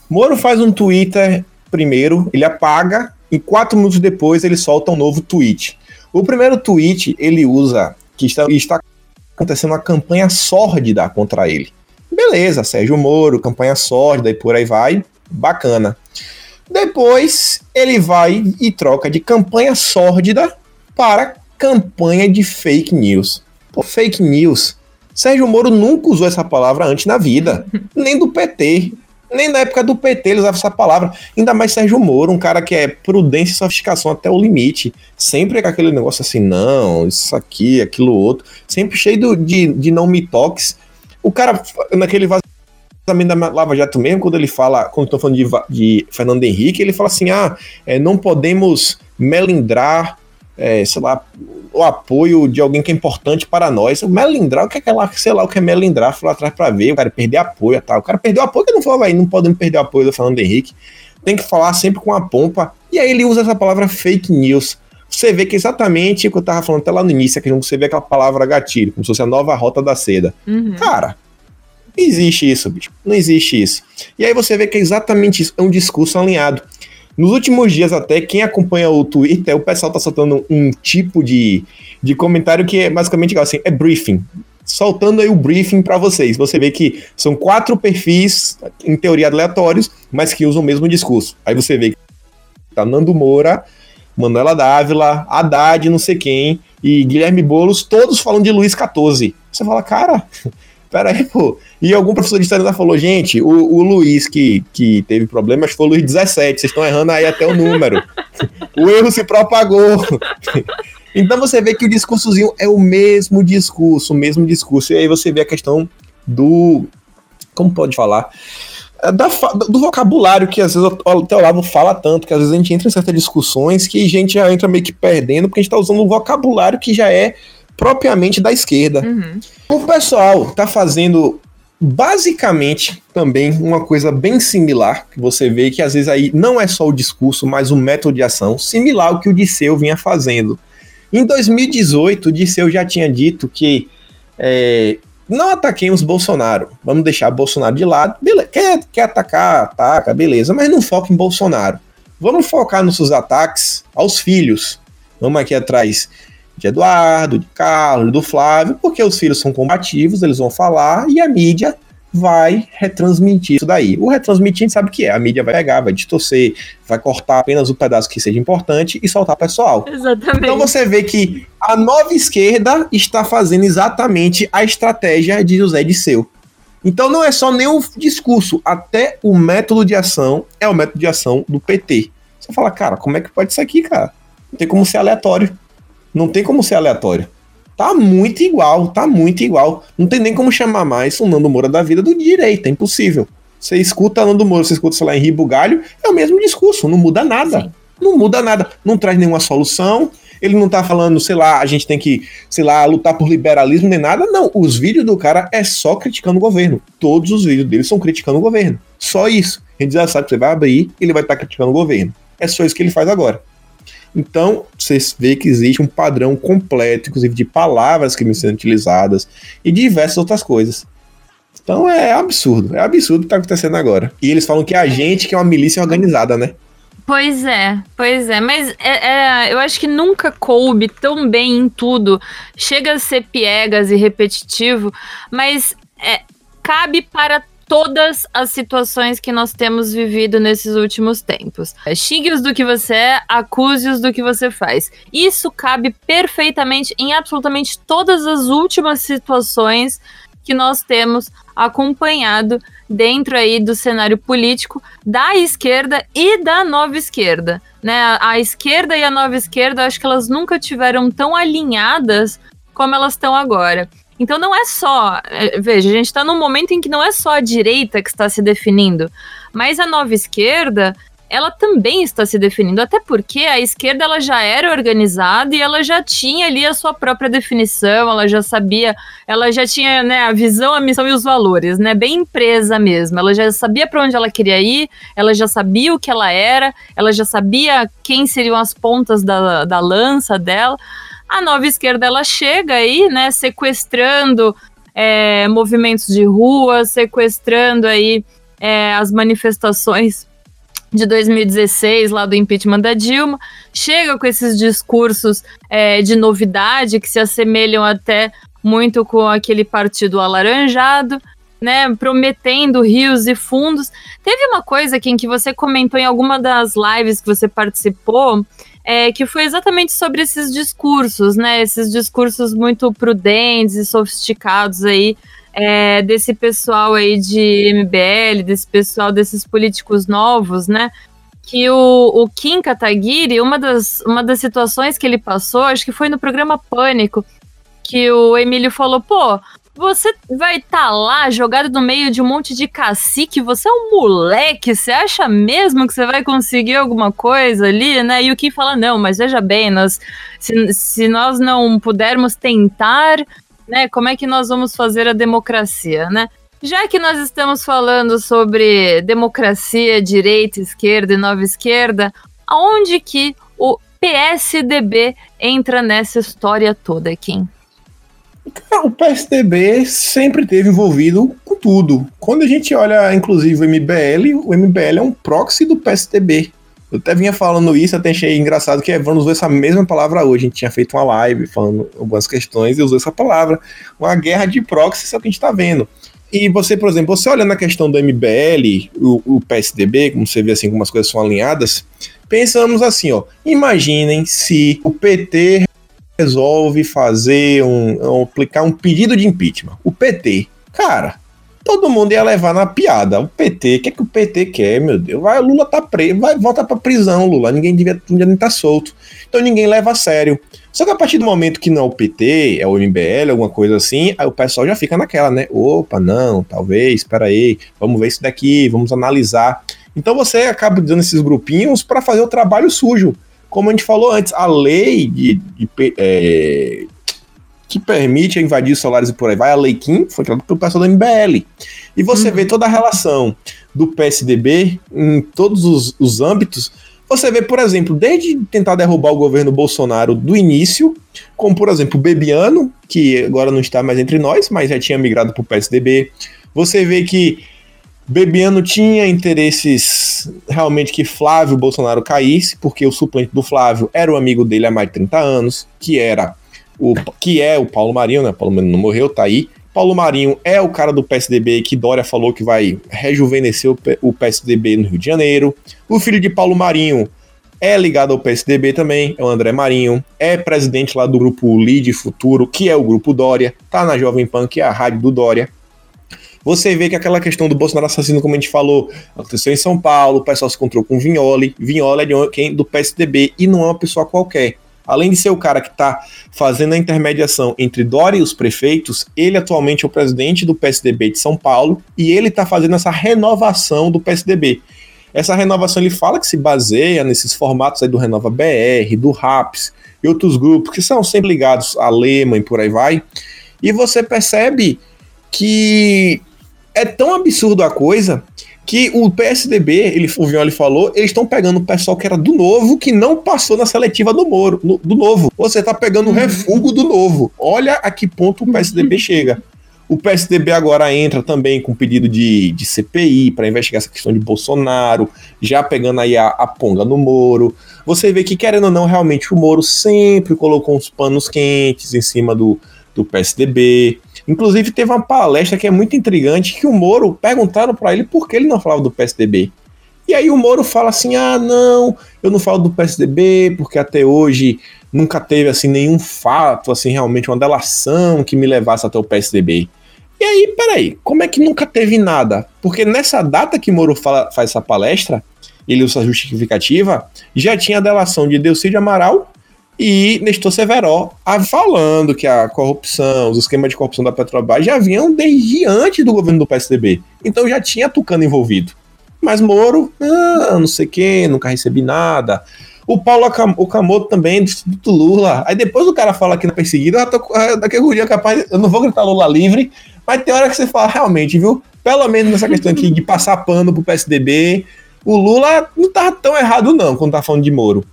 Moro faz um Twitter primeiro, ele apaga e quatro minutos depois ele solta um novo tweet. O primeiro tweet ele usa que está, está acontecendo uma campanha sórdida contra ele. Beleza, Sérgio Moro, campanha sórdida e por aí vai, bacana. Depois ele vai e troca de campanha sórdida para campanha de fake news. Pô, fake news. Sérgio Moro nunca usou essa palavra antes na vida, nem do PT. Nem na época do PT ele usava essa palavra. Ainda mais Sérgio Moro, um cara que é prudência e sofisticação até o limite. Sempre com aquele negócio assim, não, isso aqui, aquilo outro. Sempre cheio de, de não me toques. O cara, naquele vazamento da Lava Jato mesmo, quando ele fala, quando estou falando de, de, Fernando Henrique, ele fala assim: ah, é, não podemos melindrar, é, sei lá, o apoio de alguém que é importante para nós. O melindrar, o que é aquela, sei lá, o que é melindrar, foi lá atrás para ver, o cara perder apoio e tal. O cara perdeu apoio, que não aí, não podemos perder apoio do Fernando Henrique. Tem que falar sempre com a pompa. E aí ele usa essa palavra fake news. Você vê que exatamente o que eu tava falando até lá no início, que você vê aquela palavra gatilho, como se fosse a nova rota da seda. Uhum. Cara, não existe isso, bicho. Não existe isso. E aí você vê que é exatamente isso. É um discurso alinhado. Nos últimos dias, até, quem acompanha o Twitter, o pessoal tá soltando um tipo de, de comentário que é basicamente assim, é briefing. Soltando aí o briefing para vocês. Você vê que são quatro perfis, em teoria aleatórios, mas que usam o mesmo discurso. Aí você vê que tá Nando Moura, Manuela Dávila, Haddad, não sei quem, e Guilherme Boulos, todos falando de Luiz XIV. Você fala, cara, Pera aí, pô. E algum professor de história falou, gente, o, o Luiz que, que teve problemas foi o Luiz 17, vocês estão errando aí até o número. o erro se propagou. então você vê que o discursozinho é o mesmo discurso, o mesmo discurso. E aí você vê a questão do. Como pode falar? É da, do vocabulário que às vezes o Teolavo fala tanto, que às vezes a gente entra em certas discussões que a gente já entra meio que perdendo, porque a gente está usando um vocabulário que já é propriamente da esquerda. Uhum. O pessoal tá fazendo basicamente também uma coisa bem similar, que você vê que às vezes aí não é só o discurso, mas o método de ação, similar ao que o Disseu vinha fazendo. Em 2018, o Disseu já tinha dito que é, não ataquemos Bolsonaro, vamos deixar Bolsonaro de lado, beleza, quer, quer atacar, ataca, beleza, mas não foca em Bolsonaro. Vamos focar nos seus ataques aos filhos. Vamos aqui atrás de Eduardo, de Carlos, do Flávio, porque os filhos são combativos, eles vão falar e a mídia vai retransmitir isso daí. O retransmitir a gente sabe o que é, a mídia vai pegar, vai distorcer, vai cortar apenas o pedaço que seja importante e soltar pessoal. Exatamente. Então você vê que a nova esquerda está fazendo exatamente a estratégia de José Disseu. Então não é só nem o discurso, até o método de ação é o método de ação do PT. Você fala, cara, como é que pode ser aqui, cara? Não tem como ser aleatório. Não tem como ser aleatório. Tá muito igual, tá muito igual. Não tem nem como chamar mais o Nando Moura da vida do direito, é impossível. Você escuta Nando Moura, você escuta, sei lá, Henri Bugalho, é o mesmo discurso, não muda nada. Sim. Não muda nada, não traz nenhuma solução. Ele não tá falando, sei lá, a gente tem que, sei lá, lutar por liberalismo nem nada. Não, os vídeos do cara é só criticando o governo. Todos os vídeos dele são criticando o governo. Só isso. A gente já sabe que você vai abrir, ele vai estar tá criticando o governo. É só isso que ele faz agora. Então, você vê que existe um padrão completo, inclusive de palavras que me sendo utilizadas e diversas outras coisas. Então é absurdo, é absurdo o que está acontecendo agora. E eles falam que a gente que é uma milícia organizada, né? Pois é, pois é, mas é, é, eu acho que nunca coube tão bem em tudo. Chega a ser piegas e repetitivo, mas é, cabe para todas as situações que nós temos vivido nesses últimos tempos. Xingue-os do que você é, acuse-os do que você faz. Isso cabe perfeitamente em absolutamente todas as últimas situações que nós temos acompanhado dentro aí do cenário político da esquerda e da nova esquerda, né? A esquerda e a nova esquerda, acho que elas nunca tiveram tão alinhadas como elas estão agora. Então não é só. É, veja, a gente está num momento em que não é só a direita que está se definindo, mas a nova esquerda ela também está se definindo, até porque a esquerda ela já era organizada e ela já tinha ali a sua própria definição, ela já sabia, ela já tinha né, a visão, a missão e os valores, né, bem empresa mesmo. Ela já sabia para onde ela queria ir, ela já sabia o que ela era, ela já sabia quem seriam as pontas da, da lança dela. A nova esquerda ela chega aí, né, sequestrando é, movimentos de rua, sequestrando aí é, as manifestações de 2016, lá do impeachment da Dilma, chega com esses discursos é, de novidade que se assemelham até muito com aquele partido alaranjado, né, prometendo rios e fundos. Teve uma coisa em que você comentou em alguma das lives que você participou, é, que foi exatamente sobre esses discursos, né? Esses discursos muito prudentes e sofisticados aí é, desse pessoal aí de MBL, desse pessoal desses políticos novos, né? Que o, o Kim Kataguiri, uma das, uma das situações que ele passou, acho que foi no programa Pânico, que o Emílio falou, pô, você vai estar tá lá jogado no meio de um monte de cacique, você é um moleque, você acha mesmo que você vai conseguir alguma coisa ali, né? E o que fala, não, mas veja bem, nós, se, se nós não pudermos tentar, né, como é que nós vamos fazer a democracia, né? Já que nós estamos falando sobre democracia, direita, esquerda e nova esquerda, aonde que o PSDB entra nessa história toda, Kim? O PSDB sempre teve envolvido com tudo. Quando a gente olha, inclusive, o MBL, o MBL é um proxy do PSDB. Eu até vinha falando isso, até achei engraçado que Evandro usou essa mesma palavra hoje. A gente tinha feito uma live falando algumas questões e usou essa palavra. Uma guerra de proxy, isso é o que a gente está vendo. E você, por exemplo, você olha na questão do MBL, o, o PSDB, como você vê assim, como as coisas são alinhadas, pensamos assim, ó. Imaginem se o PT resolve fazer um, aplicar um pedido de impeachment. O PT, cara, todo mundo ia levar na piada. O PT, o que é que o PT quer, meu Deus? Vai, Lula tá preso, vai voltar pra prisão, Lula. Ninguém devia, nem tá solto. Então ninguém leva a sério. Só que a partir do momento que não é o PT, é o MBL, alguma coisa assim, aí o pessoal já fica naquela, né? Opa, não, talvez, espera aí, vamos ver isso daqui, vamos analisar. Então você acaba dando esses grupinhos para fazer o trabalho sujo como a gente falou antes, a lei de, de é, que permite invadir solares e por aí vai, a Lei Kim, foi criada pelo pessoal do MBL. E você uhum. vê toda a relação do PSDB em todos os, os âmbitos. Você vê, por exemplo, desde tentar derrubar o governo Bolsonaro do início, como por exemplo o Bebiano, que agora não está mais entre nós, mas já tinha migrado para o PSDB. Você vê que Bebiano tinha interesses realmente que Flávio Bolsonaro caísse, porque o suplente do Flávio era o amigo dele há mais de 30 anos, que era o que é o Paulo Marinho, né? Paulo Marinho não morreu, tá aí. Paulo Marinho é o cara do PSDB que Dória falou que vai rejuvenescer o PSDB no Rio de Janeiro. O filho de Paulo Marinho é ligado ao PSDB também, é o André Marinho, é presidente lá do grupo Lead Futuro, que é o grupo Dória, tá na Jovem Pan, que é a rádio do Dória. Você vê que aquela questão do Bolsonaro assassino, como a gente falou, aconteceu em São Paulo, o pessoal se encontrou com Vignoli. Vignoli é de quem? Do PSDB e não é uma pessoa qualquer. Além de ser o cara que está fazendo a intermediação entre Dória e os prefeitos, ele atualmente é o presidente do PSDB de São Paulo e ele está fazendo essa renovação do PSDB. Essa renovação ele fala que se baseia nesses formatos aí do Renova BR, do RAPS e outros grupos que são sempre ligados a Lema e por aí vai. E você percebe que é tão absurdo a coisa que o PSDB, ele, o Violi falou, eles estão pegando o pessoal que era do novo, que não passou na seletiva do Moro, no, do novo. Você está pegando o uhum. refúgio do novo. Olha a que ponto o PSDB chega. O PSDB agora entra também com pedido de, de CPI para investigar essa questão de Bolsonaro, já pegando aí a, a ponga no Moro. Você vê que, querendo ou não, realmente o Moro sempre colocou uns panos quentes em cima do, do PSDB. Inclusive, teve uma palestra que é muito intrigante que o Moro perguntaram para ele por que ele não falava do PSDB. E aí o Moro fala assim: "Ah, não, eu não falo do PSDB porque até hoje nunca teve assim nenhum fato, assim realmente uma delação que me levasse até o PSDB". E aí, peraí, como é que nunca teve nada? Porque nessa data que Moro fala, faz essa palestra, ele usa justificativa, já tinha a delação de Delcídio Amaral e Nestor Severo falando que a corrupção, os esquemas de corrupção da Petrobras já vinham desde antes do governo do PSDB. Então já tinha Tucano envolvido. Mas Moro, ah, não sei o que, nunca recebi nada. O Paulo Okamoto também, do Instituto Lula. Aí depois o cara fala que não é perseguido, eu tô, daqui a dia capaz, eu não vou gritar Lula livre, mas tem hora que você fala, realmente, viu? Pelo menos nessa questão aqui de passar pano pro PSDB, o Lula não tava tão errado não, quando tá falando de Moro.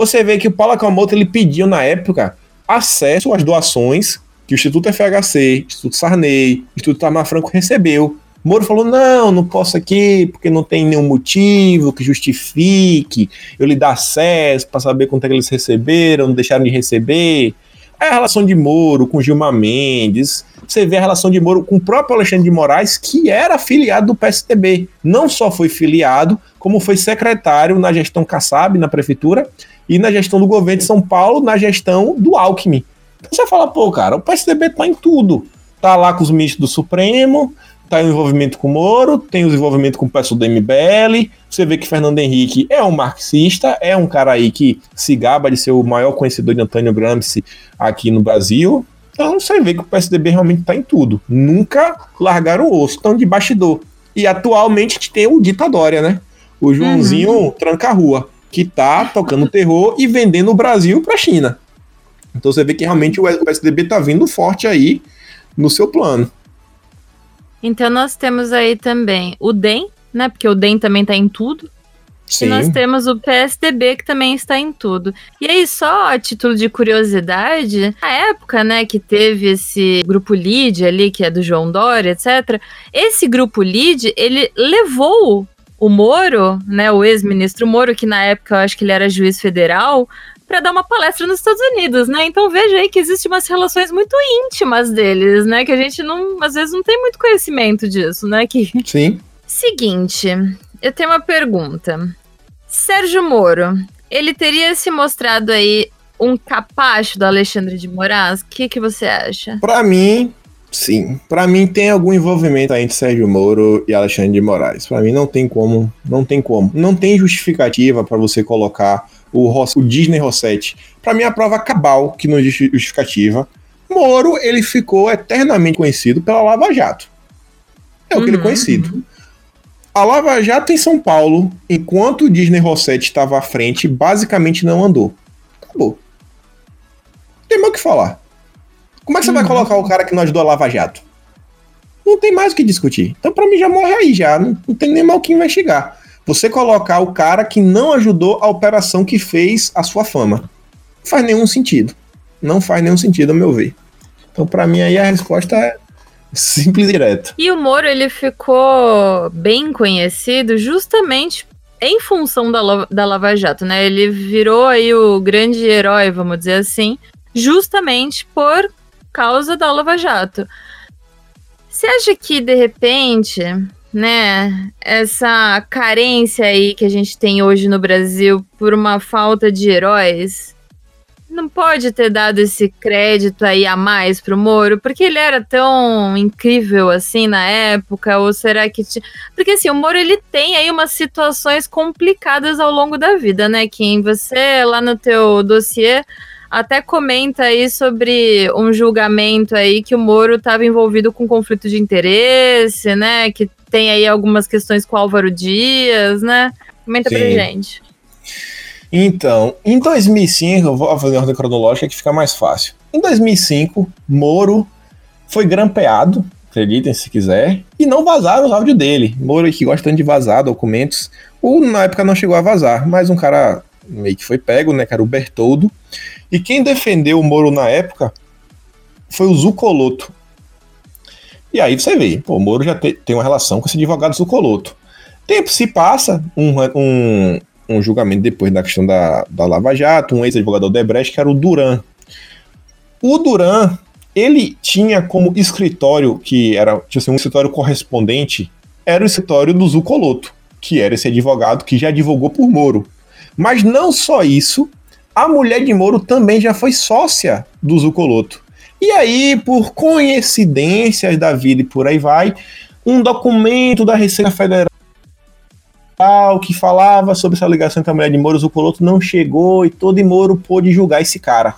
Você vê que o Paulo Akamoto ele pediu na época acesso às doações que o Instituto FHC, Instituto Sarney, Instituto Tamar Franco recebeu. Moro falou: não, não posso aqui, porque não tem nenhum motivo que justifique eu lhe dar acesso para saber quanto é que eles receberam, não deixaram de receber. É a relação de Moro com Gilmar Mendes, você vê a relação de Moro com o próprio Alexandre de Moraes, que era filiado do PSDB. Não só foi filiado, como foi secretário na gestão Kassab, na prefeitura, e na gestão do governo de São Paulo, na gestão do Alckmin. Então você fala, pô, cara, o PSDB tá em tudo. Tá lá com os ministros do Supremo, tá em envolvimento com o Moro, tem os envolvimento com o pessoal do MBL. Você vê que Fernando Henrique é um marxista, é um cara aí que se gaba de ser o maior conhecedor de Antônio Gramsci aqui no Brasil. Então você vê que o PSDB realmente tá em tudo. Nunca largaram o osso, estão de bastidor. E atualmente tem o Ditadória, né? O Joãozinho uhum. tranca a rua que tá tocando terror e vendendo o Brasil para a China. Então você vê que realmente o PSDB tá vindo forte aí no seu plano. Então nós temos aí também o DEM, né? Porque o DEM também tá em tudo. Sim. E nós temos o PSDB que também está em tudo. E aí, só a título de curiosidade, a época, né, que teve esse grupo LID ali, que é do João Dória, etc., esse grupo LID, ele levou o Moro, né, o ex-ministro Moro, que na época eu acho que ele era juiz federal, para dar uma palestra nos Estados Unidos, né? Então veja aí que existem umas relações muito íntimas deles, né? Que a gente não, às vezes não tem muito conhecimento disso, né? Que... Sim. Seguinte, eu tenho uma pergunta. Sérgio Moro, ele teria se mostrado aí um capacho do Alexandre de Moraes? O que, que você acha? Para mim, Sim, para mim tem algum envolvimento entre Sérgio Moro e Alexandre de Moraes. Para mim não tem como, não tem como. Não tem justificativa para você colocar o, o Disney Rossetti. Para mim a prova cabal que não existe justificativa. Moro, ele ficou eternamente conhecido pela Lava Jato. É o que ele é uhum. conhecido. A Lava Jato em São Paulo, enquanto o Disney Rossetti estava à frente, basicamente não andou. Acabou. Tem mais o que falar. Como é que você vai Uhum. colocar o cara que não ajudou a Lava Jato? Não tem mais o que discutir. Então, pra mim, já morre aí, já. Não, não tem nem mal que investigar. Você colocar o cara que não ajudou a operação que fez a sua fama. Não faz nenhum sentido. Não faz nenhum sentido, ao meu ver. Então, pra mim, aí a resposta é simples e direta. E o Moro, ele ficou bem conhecido justamente em função da, da Lava Jato, né? Ele virou aí o grande herói, vamos dizer assim, justamente por causa da Lava Jato. Você acha que, de repente, né, essa carência aí que a gente tem hoje no Brasil por uma falta de heróis, não pode ter dado esse crédito aí a mais pro Moro, porque ele era tão incrível assim na época, ou será que ti- porque assim, o Moro ele tem aí umas situações complicadas ao longo da vida, né, Kim? Você lá no teu dossiê até comenta aí sobre um julgamento aí que o Moro estava envolvido com conflito de interesse, né, que tem aí algumas questões com o Álvaro Dias, né? Comenta pra Sim. gente. Então, em 2005, eu vou fazer uma ordem cronológica que fica mais fácil. Em 2005, Moro foi grampeado, acreditem se quiser, e não vazaram os áudios dele. Moro que gosta tanto de vazar documentos, o na época não chegou a vazar, mas um cara meio que foi pego, né, que era o Bertoldo. E quem defendeu o Moro na época foi o Zucoloto. E aí você vê, pô, o Moro já te- tem uma relação com esse advogado Zucoloto. Tempo se passa, um, um, um julgamento depois da questão da, da Lava Jato, um ex-advogado do Debrecht, que era o Duran. O Duran, ele tinha como escritório, que era tinha um escritório correspondente, era o escritório do Zucoloto, que era esse advogado que já advogou por Moro. Mas não só isso, a mulher de Moro também já foi sócia do Zucoloto. E aí, por coincidências da vida e por aí vai, um documento da Receita Federal que falava sobre essa ligação entre a mulher de Moro e o Zucoloto não chegou e todo Moro pôde julgar esse cara.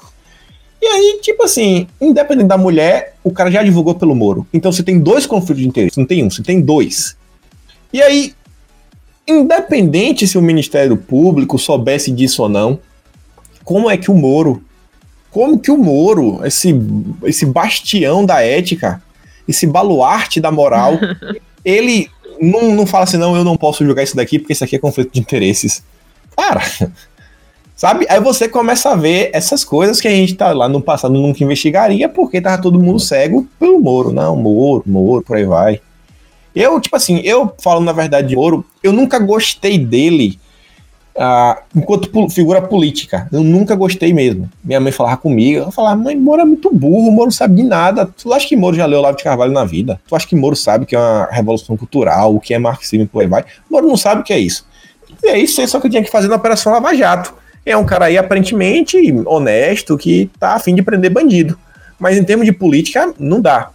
E aí, tipo assim, independente da mulher, o cara já advogou pelo Moro. Então você tem dois conflitos de interesse, não tem um, você tem dois. E aí, independente se o Ministério Público soubesse disso ou não, como é que o Moro, como que o Moro, esse, esse bastião da ética, esse baluarte da moral, ele não, não fala assim, não, eu não posso julgar isso daqui porque isso aqui é conflito de interesses. Cara, sabe? Aí você começa a ver essas coisas que a gente tá lá no passado nunca investigaria porque tava todo mundo cego pelo Moro. Não, Moro, Moro, por aí vai. Eu, tipo assim, eu falando na verdade de Moro, eu nunca gostei dele ah, enquanto figura política. Eu nunca gostei mesmo. Minha mãe falava comigo, eu falava, mãe, Moro é muito burro, Moro não sabe de nada. Tu acha que Moro já leu Olavo de Carvalho na vida? Tu acha que Moro sabe que é uma revolução cultural, o que é marxismo e por aí vai? Moro não sabe o que é isso. E é isso aí só que eu tinha que fazer na Operação Lava Jato. É um cara aí aparentemente honesto que tá afim de prender bandido. Mas em termos de política, não dá.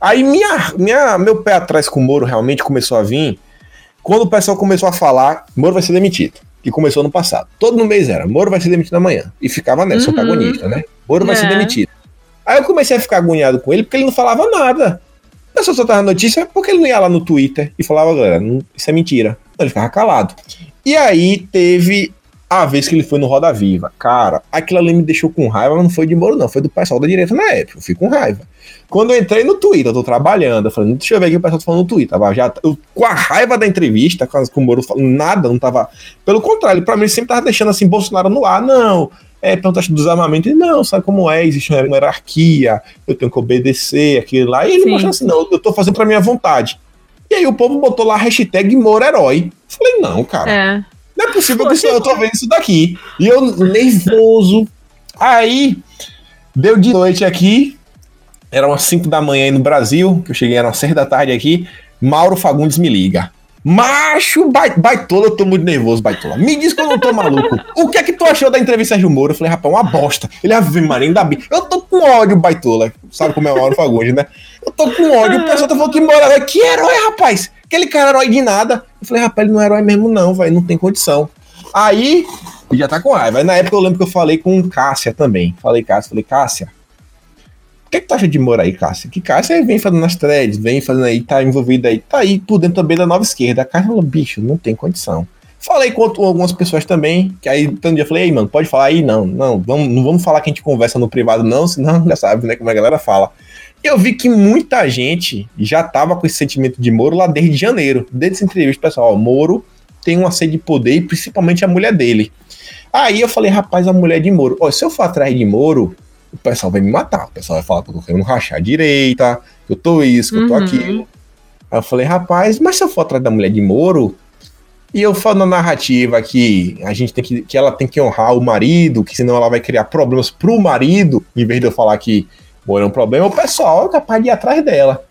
Aí minha, minha, meu pé atrás com o Moro realmente começou a vir quando o pessoal começou a falar Moro vai ser demitido. Que começou no passado. Todo no mês era, Moro vai ser demitido amanhã. E ficava nessa, Uhum. protagonista, né? Moro vai ser É. demitido. Aí eu comecei a ficar agoniado com ele porque ele não falava nada. Pessoa só tava notícia porque ele não ia lá no Twitter e falava, galera, isso é mentira. Então ele ficava calado. E aí teve a vez que ele foi no Roda Viva. Cara, aquilo ali me deixou com raiva, mas não foi de Moro, não. Foi do pessoal da direita na época. Eu fui com raiva. Quando eu entrei no Twitter, eu tô trabalhando, eu falei, deixa eu ver aqui o pessoal tá falando no Twitter. Tava já, eu, com a raiva da entrevista, com, com o Moro falando nada, não tava. Pelo contrário, pra mim ele sempre tava deixando assim, Bolsonaro no ar, não. É, perguntar do desarmamento, ele, não, sabe como é, existe uma hierarquia, eu tenho que obedecer, aquilo lá. E ele Sim. mostrou assim, não, eu tô fazendo pra minha vontade. E aí o povo botou lá a hashtag Moro Herói. Falei, não, cara. É. Não é possível que eu tô vendo isso daqui. E eu nervoso. Aí, deu de noite aqui. Era umas 5 da manhã aí no Brasil, que eu cheguei, era umas 6 da tarde aqui. Mauro Fagundes me liga. Macho, bai- baitola, eu tô muito nervoso, baitola. Me diz que eu não tô maluco. O que é que tu achou da entrevista Sérgio Moro? Eu falei, rapaz, uma bosta. Ele, ave Maria, ainda bem. Eu tô com ódio, baitola. Sabe como é o Mauro Fagundes, né? Eu tô com ódio. O pessoal tá falando que herói. Que herói, rapaz? Aquele cara herói de nada. Eu falei, rapaz, ele não é herói mesmo, não, velho. Não tem condição. Aí, já tá com raiva. Aí na época eu lembro que eu falei com Cássia também. Falei, Cássia, falei, Cássia, o que, que tu acha de Moro aí, Cássia? Que Cássia vem fazendo as threads, vem fazendo aí, tá envolvida aí, tá aí por dentro também da nova esquerda. A Cássia falou, bicho, não tem condição. Falei com algumas pessoas também, que aí tanto dia eu falei, ei, mano, pode falar aí? Não, não, vamos, não vamos falar que a gente conversa no privado, não, senão já sabe, né, como a galera fala. Eu vi que muita gente já tava com esse sentimento de Moro lá desde janeiro. Desde essa entrevista, pessoal, ó, Moro tem uma sede de poder e principalmente a mulher dele. Aí eu falei, rapaz, a mulher de Moro. Ó, se eu for atrás de Moro, o pessoal vai me matar. O pessoal vai falar que eu tô querendo rachar a direita, que eu tô isso, que uhum. eu tô uhum. aquilo. Aí eu falei, rapaz, mas se eu for atrás da mulher de Moro, e eu falo na narrativa que a gente tem que, que ela tem que honrar o marido, que senão ela vai criar problemas pro marido, em vez de eu falar que Moro é um problema, o pessoal é capaz de ir atrás dela.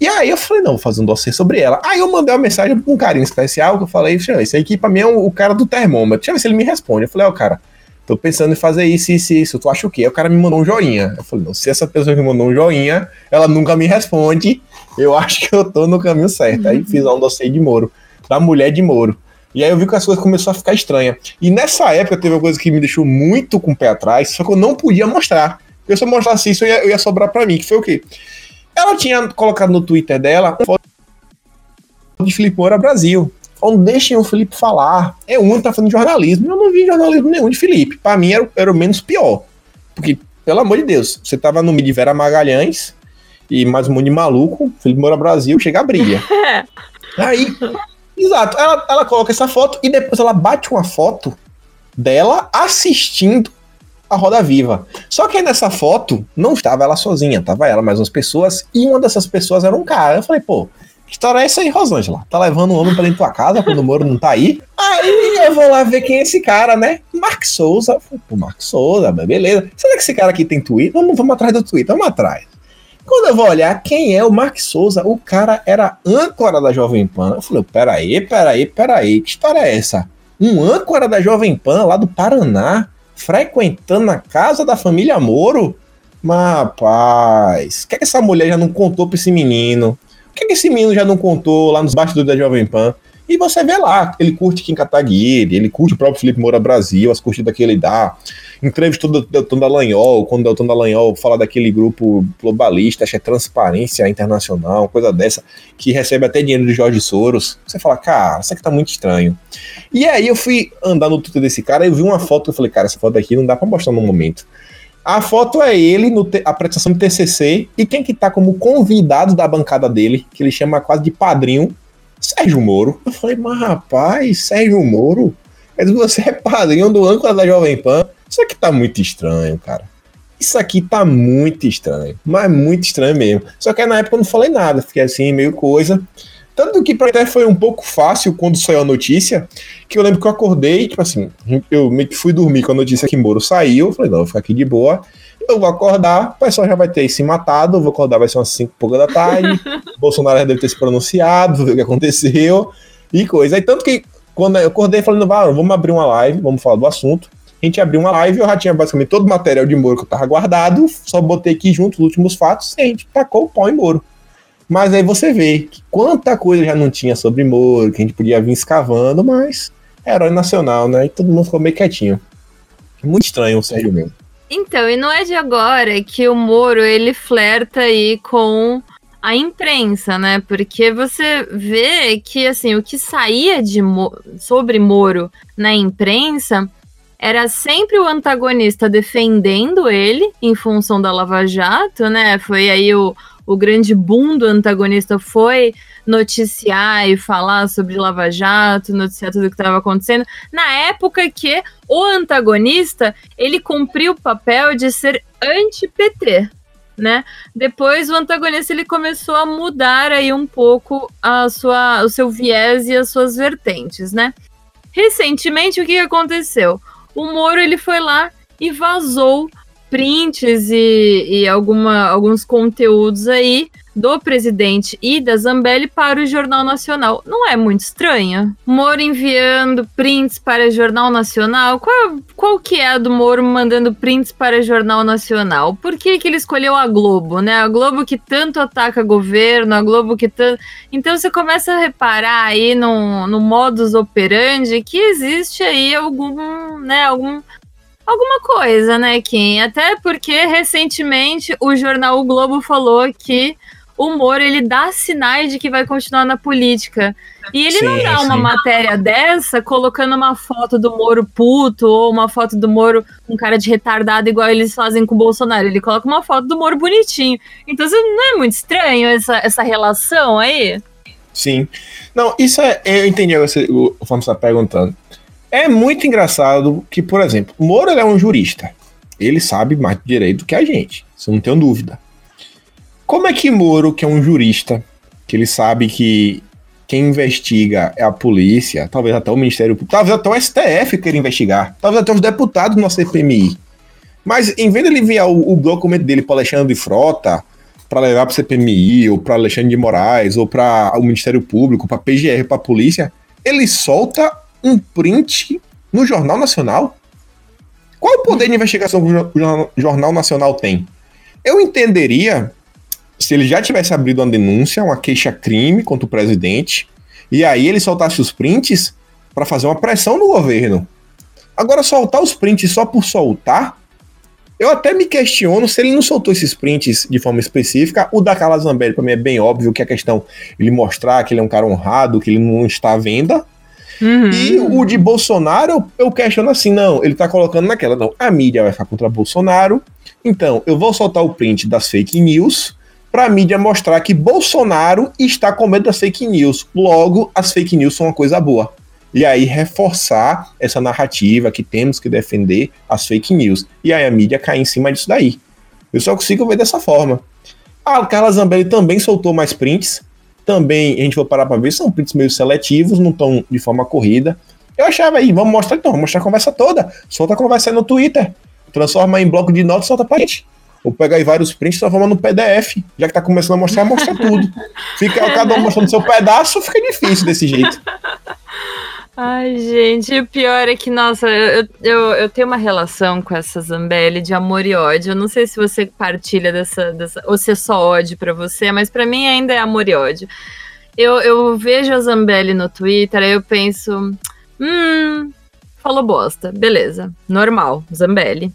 E aí eu falei, não, vou fazer um dossiê sobre ela. Aí eu mandei uma mensagem com um carinho especial, que eu falei, esse aqui pra mim é o, cara do termômetro. Deixa eu ver se ele me responde. Eu falei, ó, oh, cara, tô pensando em fazer isso, isso, isso. Tu acha o quê? Aí o cara me mandou um joinha. Eu falei, não, se essa pessoa me mandou um joinha, ela nunca me responde, eu acho que eu tô no caminho certo. Aí fiz um dossiê de Moro, da mulher de Moro. E aí eu vi que as coisas começaram a ficar estranhas. E nessa época teve uma coisa que me deixou muito com o pé atrás, só que eu não podia mostrar. Porque se eu mostrasse isso, eu ia, eu ia sobrar para mim, que foi o quê? Ela tinha colocado no Twitter dela uma foto de Felipe Moura Brasil. Falando, deixem o Felipe falar. É um que tá fazendo jornalismo. Eu não vi jornalismo nenhum de Felipe. Para mim era, era o menos pior. Porque, pelo amor de Deus, você tava no meio de Vera Magalhães e mais um monte de maluco, Felipe Moura Brasil, chega a brilha. Aí, exato, ela, ela coloca essa foto e depois ela bate uma foto dela assistindo a Roda Viva. Só que nessa foto não estava ela sozinha, tava ela mais umas pessoas, e uma dessas pessoas era um cara. Eu falei, pô, que história é essa aí, Rosângela? Tá levando um homem pra dentro da tua casa quando o Moro não tá aí? Aí eu vou lá ver quem é esse cara, né? Mark Souza. Pô, Mark Souza, beleza. Será que esse cara aqui tem Twitter? Vamos, vamos atrás do Twitter, vamos atrás. Quando eu vou olhar quem é o Mark Souza, o cara era âncora da Jovem Pan. Eu falei, peraí, peraí, peraí, que história é essa? Um âncora da Jovem Pan lá do Paraná frequentando a casa da família Moro? Mas, rapaz, o que, é que essa mulher já não contou pra esse menino? O que, é que esse menino já não contou lá nos bastidores da Jovem Pan? E você vê lá, ele curte Kim Kataguiri, ele curte o próprio Felipe Moura Brasil, as curtidas que ele dá. Entrevistou o Deltan Dallagnol, quando o Deltan Dallagnol fala daquele grupo globalista, que é Transparência Internacional, coisa dessa, que recebe até dinheiro de Jorge Soros. Você fala, cara, isso aqui tá muito estranho. E aí eu fui andar no Twitter desse cara e vi uma foto, eu falei, cara, essa foto aqui não dá pra mostrar no momento. A foto é ele, no a apresentação do TCC, e quem que tá como convidado da bancada dele, que ele chama quase de padrinho, Sérgio Moro. Eu falei, mas rapaz, Sérgio Moro? Mas você é padrinho do âncora da Jovem Pan. Isso aqui tá muito estranho, cara. Isso aqui tá muito estranho. Mas muito estranho mesmo. Só que na época eu não falei nada. Fiquei assim, meio coisa. Tanto que pra até foi um pouco fácil quando saiu a notícia, que eu lembro que eu acordei, tipo assim, eu meio que fui dormir com a notícia que Moro saiu, eu falei, não, vou ficar aqui de boa, eu vou acordar, o pessoal já vai ter se matado, eu vou acordar, vai ser umas 5 e pouca da tarde, Bolsonaro já deve ter se pronunciado, ver o que aconteceu, e coisa. Aí tanto que quando eu acordei falando, ah, vamos abrir uma live, vamos falar do assunto, a gente abriu uma live, eu já tinha basicamente todo o material de Moro que eu tava guardado, só botei aqui junto os últimos fatos, e a gente tacou o pau em Moro. Mas aí você vê que quanta coisa já não tinha sobre Moro, que a gente podia vir escavando, mas é herói nacional, né? E todo mundo ficou meio quietinho. Muito estranho o Sérgio mesmo. Então, e não é de agora que o Moro ele flerta aí com a imprensa, né? Porque você vê que assim o que saía de sobre Moro na imprensa era sempre o antagonista defendendo ele em função da Lava Jato, né? Foi aí o, o grande boom do antagonista foi noticiar e falar sobre Lava Jato, noticiar tudo o que estava acontecendo, na época que o antagonista ele cumpriu o papel de ser anti-PT, né? Depois o antagonista ele começou a mudar aí um pouco a sua, o seu viés e as suas vertentes, né? Recentemente o que aconteceu? O Moro ele foi lá e vazou prints e, e alguma, alguns conteúdos aí do presidente e da Zambelli para o Jornal Nacional. Não é muito estranho? Moro enviando prints para o Jornal Nacional. Qual, qual que é a do Moro mandando prints para o Jornal Nacional? Por que, que ele escolheu a Globo, né? A Globo que tanto ataca governo, a Globo que tanto... Então você começa a reparar aí no, no modus operandi que existe aí algum, né, algum alguma coisa, né, Kim? Até porque recentemente o jornal o Globo falou que o Moro ele dá sinais de que vai continuar na política. E ele sim, não dá uma matéria dessa colocando uma foto do Moro puto ou uma foto do Moro com cara de retardado, igual eles fazem com o Bolsonaro. Ele coloca uma foto do Moro bonitinho. Então não é muito estranho essa, essa relação aí? Sim. Não, isso é. Eu entendi o que o Fábio está perguntando. É muito engraçado que, por exemplo, Moro é um jurista. Ele sabe mais direito do que a gente. Isso não tenho dúvida. Como é que Moro, que é um jurista, que ele sabe que quem investiga é a polícia, talvez até o Ministério Público, talvez até o STF queira investigar, talvez até os deputados do nosso CPMI. Mas em vez de ele enviar o, o documento dele para Alexandre de Frota, para levar para o CPMI, ou para Alexandre de Moraes, ou para o Ministério Público, para PGR, para a polícia, ele solta um print no Jornal Nacional? Qual o poder de investigação que o Jornal Nacional tem? Eu entenderia se ele já tivesse abrido uma denúncia, uma queixa-crime contra o presidente, e aí ele soltasse os prints para fazer uma pressão no governo. Agora, soltar os prints só por soltar, eu até me questiono se ele não soltou esses prints de forma específica. O da Carla Zambelli, para mim, é bem óbvio que a questão ele mostrar que ele é um cara honrado, que ele não está à venda. Uhum. E o de Bolsonaro, eu questiono assim: não, ele tá colocando naquela, não, a mídia vai ficar contra Bolsonaro, então eu vou soltar o print das fake news para a mídia mostrar que Bolsonaro está com medo das fake news. Logo, as fake news são uma coisa boa. E aí reforçar essa narrativa que temos que defender as fake news. E aí a mídia cai em cima disso daí. Eu só consigo ver dessa forma. A Carla Zambelli também soltou mais prints. Também, a gente vai parar para ver, são prints meio seletivos, não estão de forma corrida. Eu achava aí, vamos mostrar então, vamos mostrar a conversa toda. Solta a conversa no Twitter. Transforma em bloco de notas solta pra gente. Ou pegar aí vários prints e transformar no PDF. Já que tá começando a mostrar, mostra tudo. Fica cada um mostrando seu pedaço, fica difícil desse jeito. Ai, gente, o pior é que, nossa, eu, eu, eu tenho uma relação com essa Zambelli de amor e ódio. Eu não sei se você partilha dessa, dessa ou se é só ódio para você, mas para mim ainda é amor e ódio. Eu, eu vejo a Zambelli no Twitter, aí eu penso, hum, falou bosta, beleza, normal, Zambelli.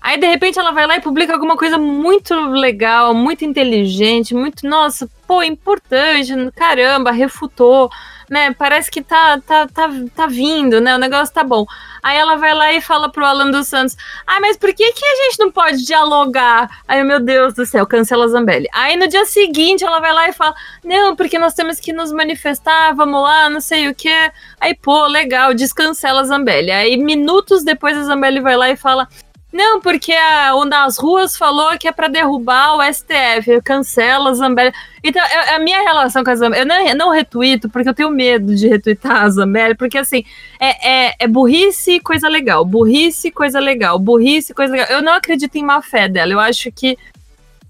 Aí, de repente, ela vai lá e publica alguma coisa muito legal, muito inteligente, muito, nossa, pô, importante, caramba, refutou, né? Parece que tá, tá, tá, tá vindo, né? O negócio tá bom. Aí ela vai lá e fala pro Alan dos Santos: Ah, mas por que, que a gente não pode dialogar? Aí, meu Deus do céu, cancela Zambelli. Aí no dia seguinte ela vai lá e fala: Não, porque nós temos que nos manifestar, vamos lá, não sei o que. Aí, pô, legal, descancela Zambelli. Aí, minutos depois, a Zambelli vai lá e fala: não, porque a, o das ruas falou que é para derrubar o STF, cancela a Zambelli. Então, é a minha relação com a Zambelli, eu não, eu não retuito, porque eu tenho medo de retweetar a Zambelli, porque assim, é, é, é burrice coisa legal, burrice coisa legal, burrice coisa legal. Eu não acredito em má fé dela, eu acho que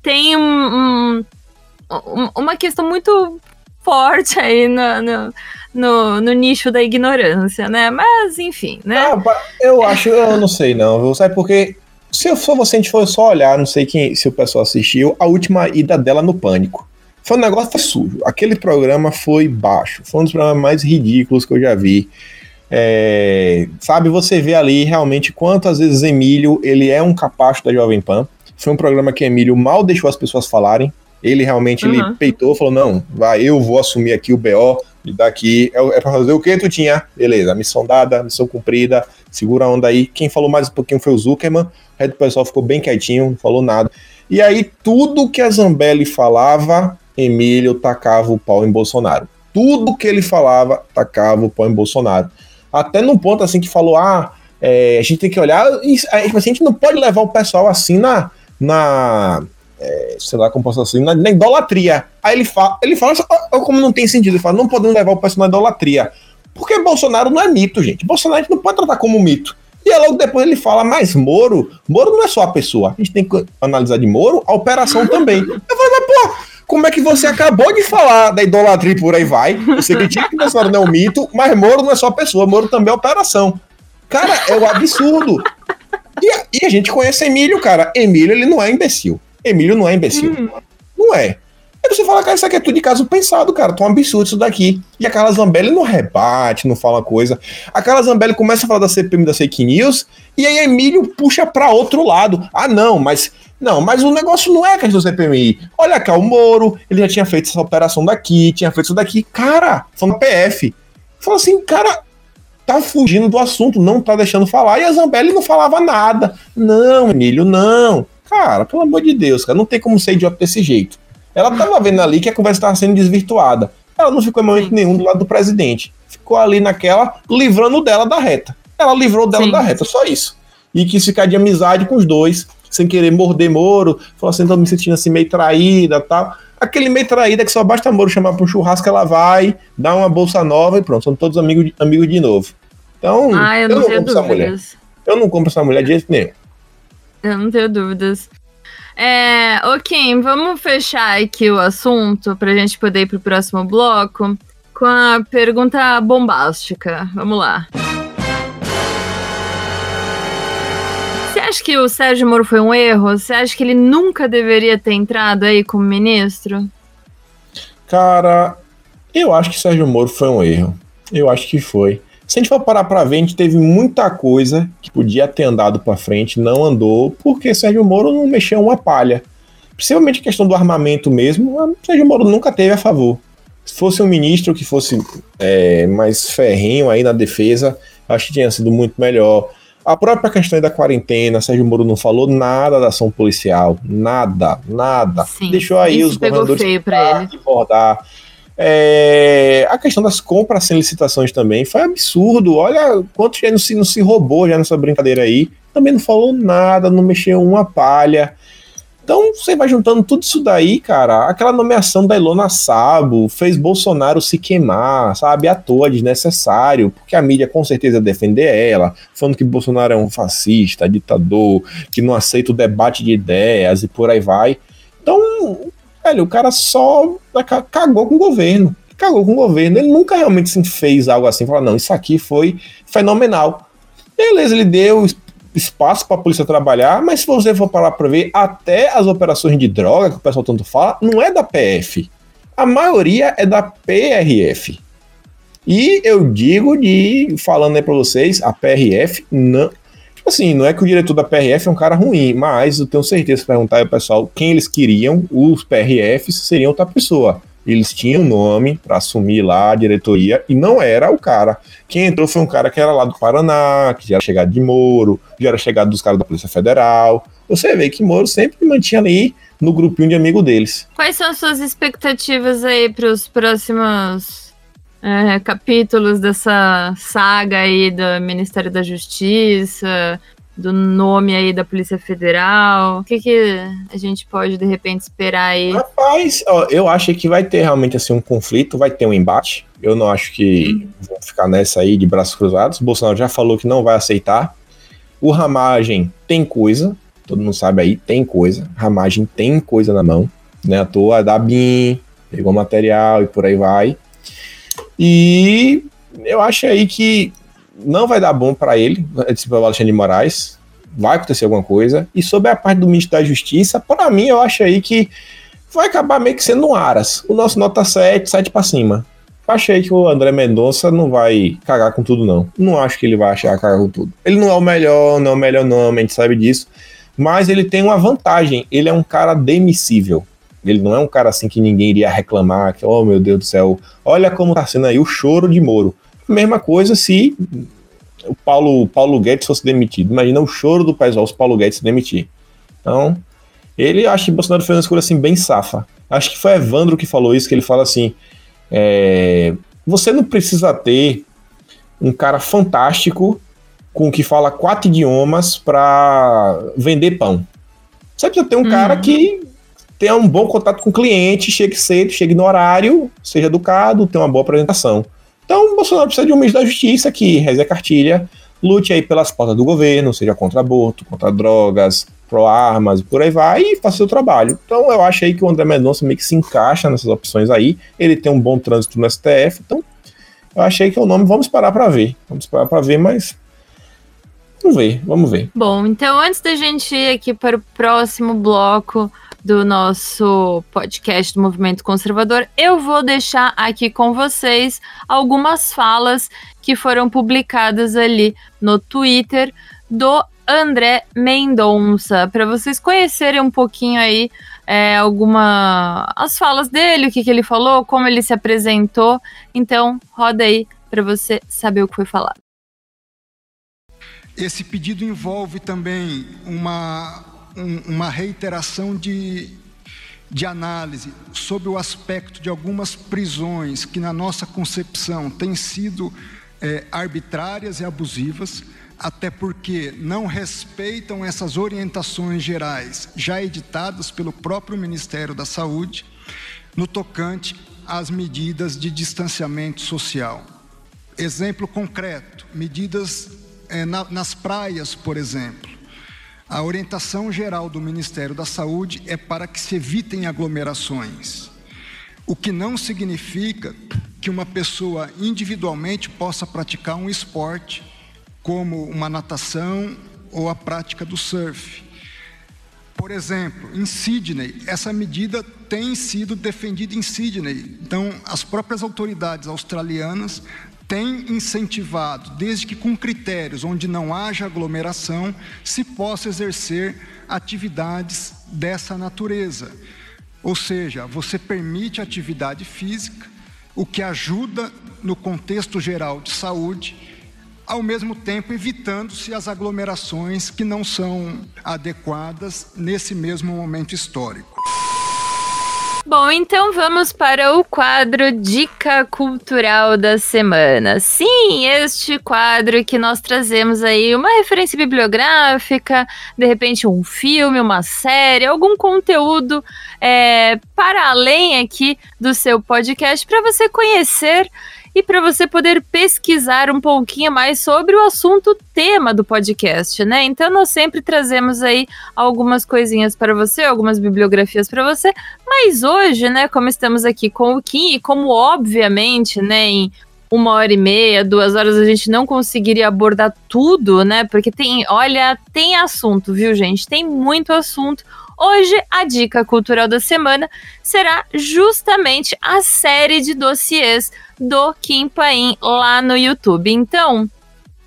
tem um, um, uma questão muito forte aí no, no no, no nicho da ignorância, né? Mas, enfim, né? Ah, eu acho, eu não sei não, sabe? Porque se eu for você, a gente for só olhar, não sei quem, se o pessoal assistiu, a última ida dela no Pânico. Foi um negócio sujo. Aquele programa foi baixo. Foi um dos programas mais ridículos que eu já vi. É, sabe, você vê ali realmente quantas vezes Emílio, ele é um capacho da Jovem Pan. Foi um programa que Emílio mal deixou as pessoas falarem. Ele realmente uhum. ele peitou, falou: não, vai, eu vou assumir aqui o BO, e daqui é, é para fazer o que tu tinha? Beleza, missão dada, missão cumprida, segura a onda aí. Quem falou mais um pouquinho foi o Zuckerman, o resto do pessoal ficou bem quietinho, não falou nada. E aí, tudo que a Zambelli falava, Emílio tacava o pau em Bolsonaro. Tudo que ele falava, tacava o pau em Bolsonaro. Até num ponto assim que falou: ah, é, a gente tem que olhar. Isso, a gente não pode levar o pessoal assim na. na é, sei lá como posso assim, na, na, idolatria. Aí ele fala, ele fala, como não tem sentido, ele fala, não podemos levar o pessoal na idolatria. Porque Bolsonaro não é mito, gente. Bolsonaro a gente não pode tratar como mito. E aí logo depois ele fala, mas Moro, Moro não é só a pessoa. A gente tem que analisar de Moro a operação também. Eu falei, mas pô, como é que você acabou de falar da idolatria e por aí vai? Você critica que Bolsonaro não é um mito, mas Moro não é só a pessoa, Moro também é operação. Cara, é um absurdo. E a, e a gente conhece Emílio, cara. Emílio, ele não é imbecil. Emílio não é imbecil. Hum. Não é. Aí você fala, cara, isso aqui é tudo de caso pensado, cara. Tá um absurdo isso daqui. E a Carla Zambelli não rebate, não fala coisa. A Carla Zambelli começa a falar da CPM da fake news, e aí Emílio puxa para outro lado. Ah, não, mas. Não, mas o negócio não é a questão do CPMI. Olha cá, o Moro, ele já tinha feito essa operação daqui, tinha feito isso daqui. Cara, foi no PF. Fala assim, cara, tá fugindo do assunto, não tá deixando falar. E a Zambelli não falava nada. Não, Emílio, não. Cara, pelo amor de Deus, cara, não tem como ser idiota desse jeito. Ela tava vendo ali que a conversa estava sendo desvirtuada. Ela não ficou em momento nenhum do lado do presidente. Ficou ali naquela, livrando dela da reta. Ela livrou dela Sim. da reta, só isso. E quis ficar de amizade com os dois, sem querer morder Moro. Falou assim, tô me sentindo assim meio traída tal. Aquele meio traída que só basta Moro chamar um churrasco, ela vai, dá uma bolsa nova e pronto, são todos amigos, amigos de novo. Então, ah, eu, não, eu não compro dúvidas. essa mulher. Eu não compro essa mulher de jeito nenhum. Eu não tenho dúvidas. É, ok, vamos fechar aqui o assunto para a gente poder ir pro próximo bloco com a pergunta bombástica. Vamos lá. Você acha que o Sérgio Moro foi um erro? Você acha que ele nunca deveria ter entrado aí como ministro? Cara, eu acho que Sérgio Moro foi um erro. Eu acho que foi. Se a gente for parar para ver, a gente teve muita coisa que podia ter andado para frente, não andou, porque Sérgio Moro não mexeu uma palha. Principalmente a questão do armamento mesmo, Sérgio Moro nunca teve a favor. Se fosse um ministro que fosse é, mais ferrinho aí na defesa, acho que tinha sido muito melhor. A própria questão da quarentena, Sérgio Moro não falou nada da ação policial, nada, nada. Sim, Deixou aí os governadores feio pra ele. É, a questão das compras sem licitações também foi absurdo. Olha quanto já não se, não se roubou já nessa brincadeira aí. Também não falou nada, não mexeu uma palha. Então você vai juntando tudo isso daí, cara. Aquela nomeação da Ilona Sabo fez Bolsonaro se queimar, sabe? À toa, desnecessário, porque a mídia com certeza defender ela, falando que Bolsonaro é um fascista, ditador, que não aceita o debate de ideias e por aí vai. Então, Velho, o cara só cagou com o governo. Cagou com o governo. Ele nunca realmente se fez algo assim. Falar, não, isso aqui foi fenomenal. Beleza, ele deu espaço para a polícia trabalhar, mas se você for parar para ver, até as operações de droga, que o pessoal tanto fala, não é da PF. A maioria é da PRF. E eu digo de, falando aí para vocês, a PRF não, Assim, não é que o diretor da PRF é um cara ruim, mas eu tenho certeza que perguntar ao pessoal quem eles queriam, os PRFs seriam outra pessoa. Eles tinham nome para assumir lá a diretoria e não era o cara. Quem entrou foi um cara que era lá do Paraná, que já era chegado de Moro, já era chegado dos caras da Polícia Federal. Você vê que Moro sempre mantinha ali no grupinho de amigo deles. Quais são as suas expectativas aí para os próximos é, capítulos dessa saga aí do Ministério da Justiça, do nome aí da Polícia Federal? O que, que a gente pode, de repente, esperar aí? Rapaz, ó, eu acho que vai ter realmente assim, um conflito, vai ter um embate. Eu não acho que vão ficar nessa aí de braços cruzados. O Bolsonaro já falou que não vai aceitar. O Ramagem tem coisa, todo mundo sabe aí, tem coisa. Ramagem tem coisa na mão, né? À toa, da BIM, pegou material e por aí vai. E eu acho aí que não vai dar bom para ele, esse Alexandre de Moraes. Vai acontecer alguma coisa. E sobre a parte do ministro da Justiça, para mim, eu acho aí que vai acabar meio que sendo um Aras. O nosso nota 7, 7 para cima. Achei que o André Mendonça não vai cagar com tudo, não. Não acho que ele vai achar cagar com tudo. Ele não é o melhor, não é o melhor nome, a gente sabe disso. Mas ele tem uma vantagem. Ele é um cara demissível. Ele não é um cara assim que ninguém iria reclamar, que, oh meu Deus do céu, olha como tá sendo aí o choro de Moro. Mesma coisa se o Paulo, Paulo Guedes fosse demitido. Imagina o choro do pessoal se o Paulo Guedes se demitir. Então, ele acho que Bolsonaro fez uma escolha assim bem safa. Acho que foi Evandro que falou isso, que ele fala assim: é, você não precisa ter um cara fantástico com que fala quatro idiomas para vender pão. Você precisa ter um uhum. cara que tenha um bom contato com o cliente, chegue cedo, chegue no horário, seja educado, tenha uma boa apresentação. Então, o Bolsonaro precisa de um ministro da Justiça que reze a cartilha, lute aí pelas portas do governo, seja contra aborto, contra drogas, pró-armas, por aí vai, e faça seu trabalho. Então, eu acho aí que o André Mendonça meio que se encaixa nessas opções aí, ele tem um bom trânsito no STF, então eu achei que é o nome, vamos esperar para ver. Vamos esperar para ver, mas Vamos ver, vamos ver. Bom, então antes da gente ir aqui para o próximo bloco, do nosso podcast do Movimento Conservador, eu vou deixar aqui com vocês algumas falas que foram publicadas ali no Twitter do André Mendonça, para vocês conhecerem um pouquinho aí é, alguma as falas dele, o que, que ele falou, como ele se apresentou. Então, roda aí para você saber o que foi falado. Esse pedido envolve também uma, um, uma reiteração de, de análise sobre o aspecto de algumas prisões que, na nossa concepção, têm sido é, arbitrárias e abusivas, até porque não respeitam essas orientações gerais já editadas pelo próprio Ministério da Saúde no tocante às medidas de distanciamento social. Exemplo concreto: medidas é, na, nas praias, por exemplo. A orientação geral do Ministério da Saúde é para que se evitem aglomerações, o que não significa que uma pessoa individualmente possa praticar um esporte, como uma natação ou a prática do surf. Por exemplo, em Sydney, essa medida tem sido defendida em Sydney. Então, as próprias autoridades australianas tem incentivado, desde que com critérios onde não haja aglomeração, se possa exercer atividades dessa natureza. Ou seja, você permite atividade física, o que ajuda no contexto geral de saúde, ao mesmo tempo evitando-se as aglomerações que não são adequadas nesse mesmo momento histórico. Bom, então vamos para o quadro Dica Cultural da Semana. Sim, este quadro que nós trazemos aí uma referência bibliográfica, de repente um filme, uma série, algum conteúdo é, para além aqui do seu podcast para você conhecer e para você poder pesquisar um pouquinho mais sobre o assunto tema do podcast, né? Então nós sempre trazemos aí algumas coisinhas para você, algumas bibliografias para você, mas hoje, né, como estamos aqui com o Kim e como obviamente, né, em uma hora e meia, duas horas, a gente não conseguiria abordar tudo, né? Porque tem, olha, tem assunto, viu, gente? Tem muito assunto. Hoje, a dica cultural da semana será justamente a série de dossiês do Kim Paim lá no YouTube. Então,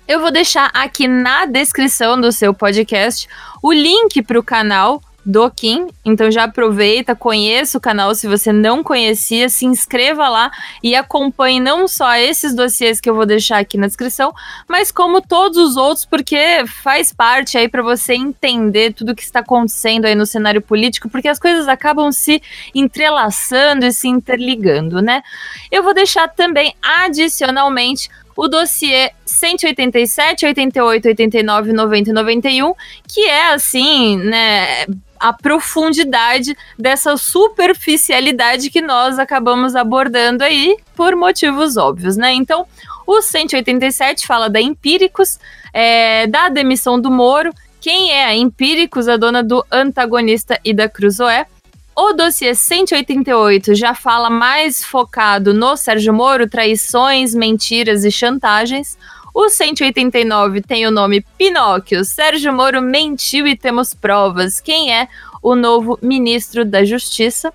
eu vou deixar aqui na descrição do seu podcast o link para o canal do Kim. Então já aproveita, conheça o canal se você não conhecia, se inscreva lá e acompanhe não só esses dossiês que eu vou deixar aqui na descrição, mas como todos os outros, porque faz parte aí para você entender tudo o que está acontecendo aí no cenário político, porque as coisas acabam se entrelaçando e se interligando, né? Eu vou deixar também adicionalmente o dossiê 187, 88, 89, 90 e 91, que é assim, né, a profundidade dessa superficialidade que nós acabamos abordando aí por motivos óbvios, né? Então, o 187 fala da Empíricos, é, da demissão do Moro, quem é a Empíricos, a dona do antagonista e da Cruzoé. O dossiê 188 já fala mais focado no Sérgio Moro, traições, mentiras e chantagens. O 189 tem o nome Pinóquio. Sérgio Moro mentiu e temos provas. Quem é o novo ministro da Justiça?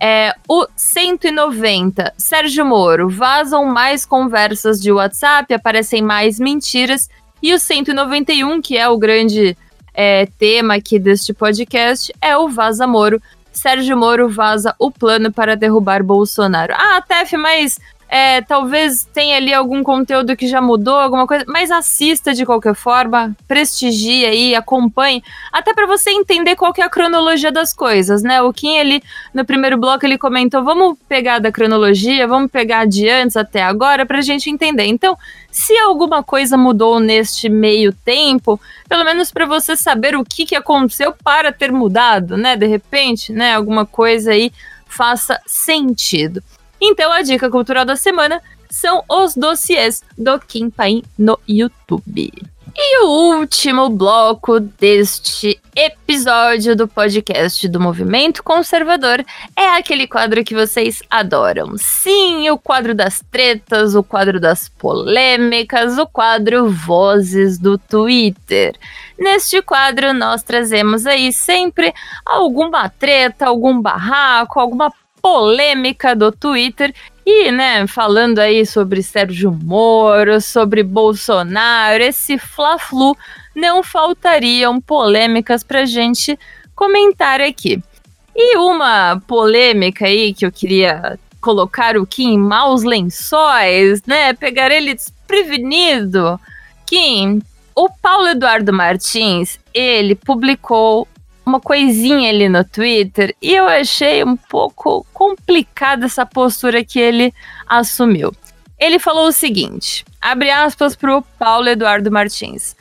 É, o 190, Sérgio Moro, vazam mais conversas de WhatsApp, aparecem mais mentiras. E o 191, que é o grande é, tema aqui deste podcast, é o Vaza Moro. Sérgio Moro vaza o plano para derrubar Bolsonaro. Ah, Tef, mas é, talvez tenha ali algum conteúdo que já mudou, alguma coisa, mas assista de qualquer forma, prestigie aí, acompanhe, até para você entender qual que é a cronologia das coisas, né? O Kim ali no primeiro bloco ele comentou, vamos pegar da cronologia, vamos pegar de antes até agora pra gente entender. Então, se alguma coisa mudou neste meio tempo, pelo menos para você saber o que, que aconteceu para ter mudado, né? De repente, né? Alguma coisa aí faça sentido. Então a dica cultural da semana são os dossiês do Kim Paim no YouTube. E o último bloco deste episódio do podcast do Movimento Conservador é aquele quadro que vocês adoram. Sim, o quadro das tretas, o quadro das polêmicas, o quadro Vozes do Twitter. Neste quadro, nós trazemos aí sempre alguma treta, algum barraco, alguma polêmica do Twitter e, né, falando aí sobre Sérgio Moro, sobre Bolsonaro, esse fla-flu, não faltariam polêmicas pra gente comentar aqui. E uma polêmica aí que eu queria colocar o Kim em maus lençóis, né, pegar ele desprevenido. Kim, o Paulo Eduardo Martins, ele publicou uma coisinha ali no Twitter e eu achei um pouco complicada essa postura que ele assumiu. Ele falou o seguinte: abre aspas para o Paulo Eduardo Martins.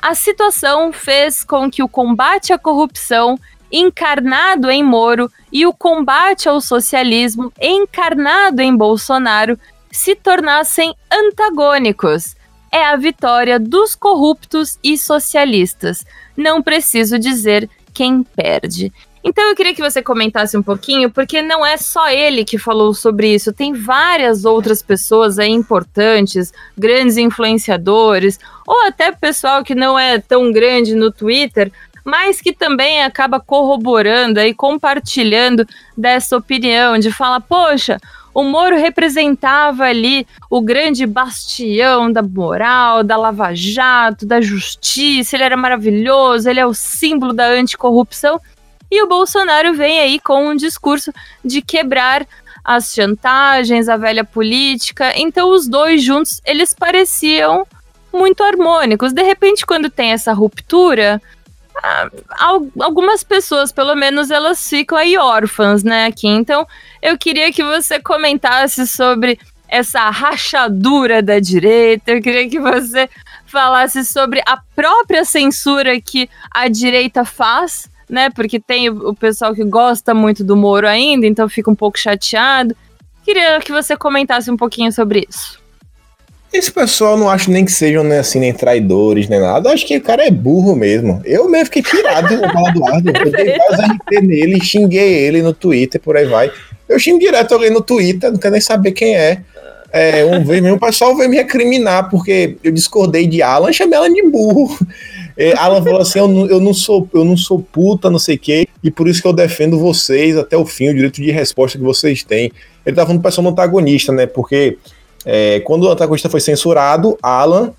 A situação fez com que o combate à corrupção encarnado em Moro e o combate ao socialismo encarnado em Bolsonaro se tornassem antagônicos. É a vitória dos corruptos e socialistas. Não preciso dizer quem perde. Então eu queria que você comentasse um pouquinho, porque não é só ele que falou sobre isso, tem várias outras pessoas aí importantes, grandes influenciadores, ou até pessoal que não é tão grande no Twitter, mas que também acaba corroborando e compartilhando dessa opinião de falar, poxa, o Moro representava ali o grande bastião da moral, da Lava Jato, da justiça, ele era maravilhoso, ele é o símbolo da anticorrupção. E o Bolsonaro vem aí com um discurso de quebrar as chantagens, a velha política. Então os dois juntos, eles pareciam muito harmônicos. De repente, quando tem essa ruptura, algumas pessoas, pelo menos, elas ficam aí órfãs, né, aqui. Então, eu queria que você comentasse sobre essa rachadura da direita, eu queria que você falasse sobre a própria censura que a direita faz, né, porque tem o pessoal que gosta muito do Moro ainda, então fica um pouco chateado. Queria que você comentasse um pouquinho sobre isso. Esse pessoal não acho nem que sejam né, assim, nem traidores, nem nada. Acho que o cara é burro mesmo. Eu mesmo fiquei tirado do lado. Eu dei vários RT nele, xinguei ele no Twitter, por aí vai. Eu xingo direto alguém no Twitter, não quero nem saber quem é. É, um vez mesmo, o pessoal veio me recriminar, porque eu discordei de Alan, chamei ela de burro. É, Alan falou assim: eu não, eu, não sou, eu não sou puta, não sei o quê, e por isso que eu defendo vocês até o fim, o direito de resposta que vocês têm. Ele tá falando do pessoal antagonista, né? Porque é, quando o antagonista foi censurado, Alan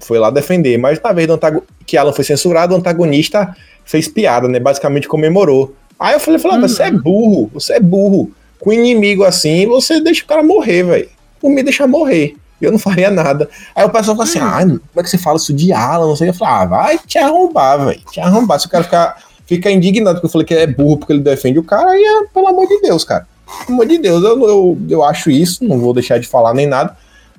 foi lá defender, mas na vez do que Alan foi censurado, o antagonista fez piada, né? Basicamente comemorou. Aí eu falei, falei ah, você é uhum. burro, você é burro. Com inimigo assim, você deixa o cara morrer, velho. Por me deixar morrer. Eu não faria nada. Aí o pessoal fala assim: ah, como é que você fala isso de Alan? Não sei. Eu falei, ah, vai te arrombar, velho. Te arrombar. Se o cara ficar, fica indignado porque eu falei que é burro porque ele defende o cara, aí é, pelo amor de Deus, cara. Pelo amor de Deus, eu, eu, eu acho isso, não vou deixar de falar nem nada.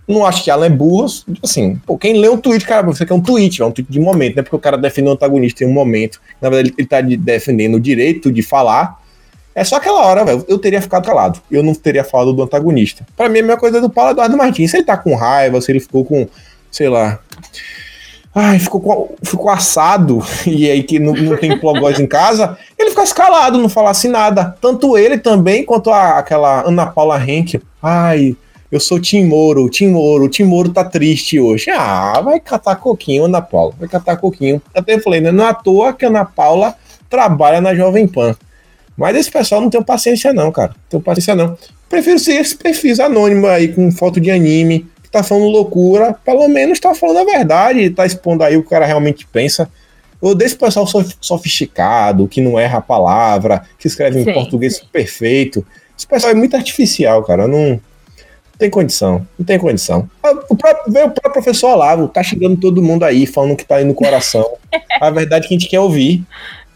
Não acho que ela é burra, assim, pô, quem lê um tweet, cara, você quer um tweet, é um tweet de momento, né? Porque o cara defende o antagonista em um momento, na verdade ele tá defendendo o direito de falar, é só aquela hora, velho, eu teria ficado calado, eu não teria falado do antagonista. Para mim é a mesma coisa do Paulo Eduardo Martins, se ele tá com raiva, se ele ficou com, sei lá, ai, ficou, ficou assado, e aí que não, não tem plogóis em casa, ele ficasse calado, não falasse nada. Tanto ele também, quanto a, aquela Ana Paula Henke. Ai, eu sou Tim Moro, Tim Moro, Tim Moro tá triste hoje. Ah, vai catar coquinho, Ana Paula, vai catar coquinho. Até falei, né, não é à toa que Ana Paula trabalha na Jovem Pan. Mas esse pessoal não tem paciência não, cara. Não tem paciência não. Prefiro ser esse perfis anônimo aí, com foto de anime, tá falando loucura, pelo menos tá falando a verdade, tá expondo aí o que o cara realmente pensa. Ou desse pessoal sofisticado, que não erra a palavra, que escreve sim, em português sim. perfeito. Esse pessoal é muito artificial, cara. Não, tem condição, não tem condição. Ah, o próprio, veio o próprio professor Olavo, tá chegando todo mundo aí, falando que tá aí no coração. a verdade é que a gente quer ouvir.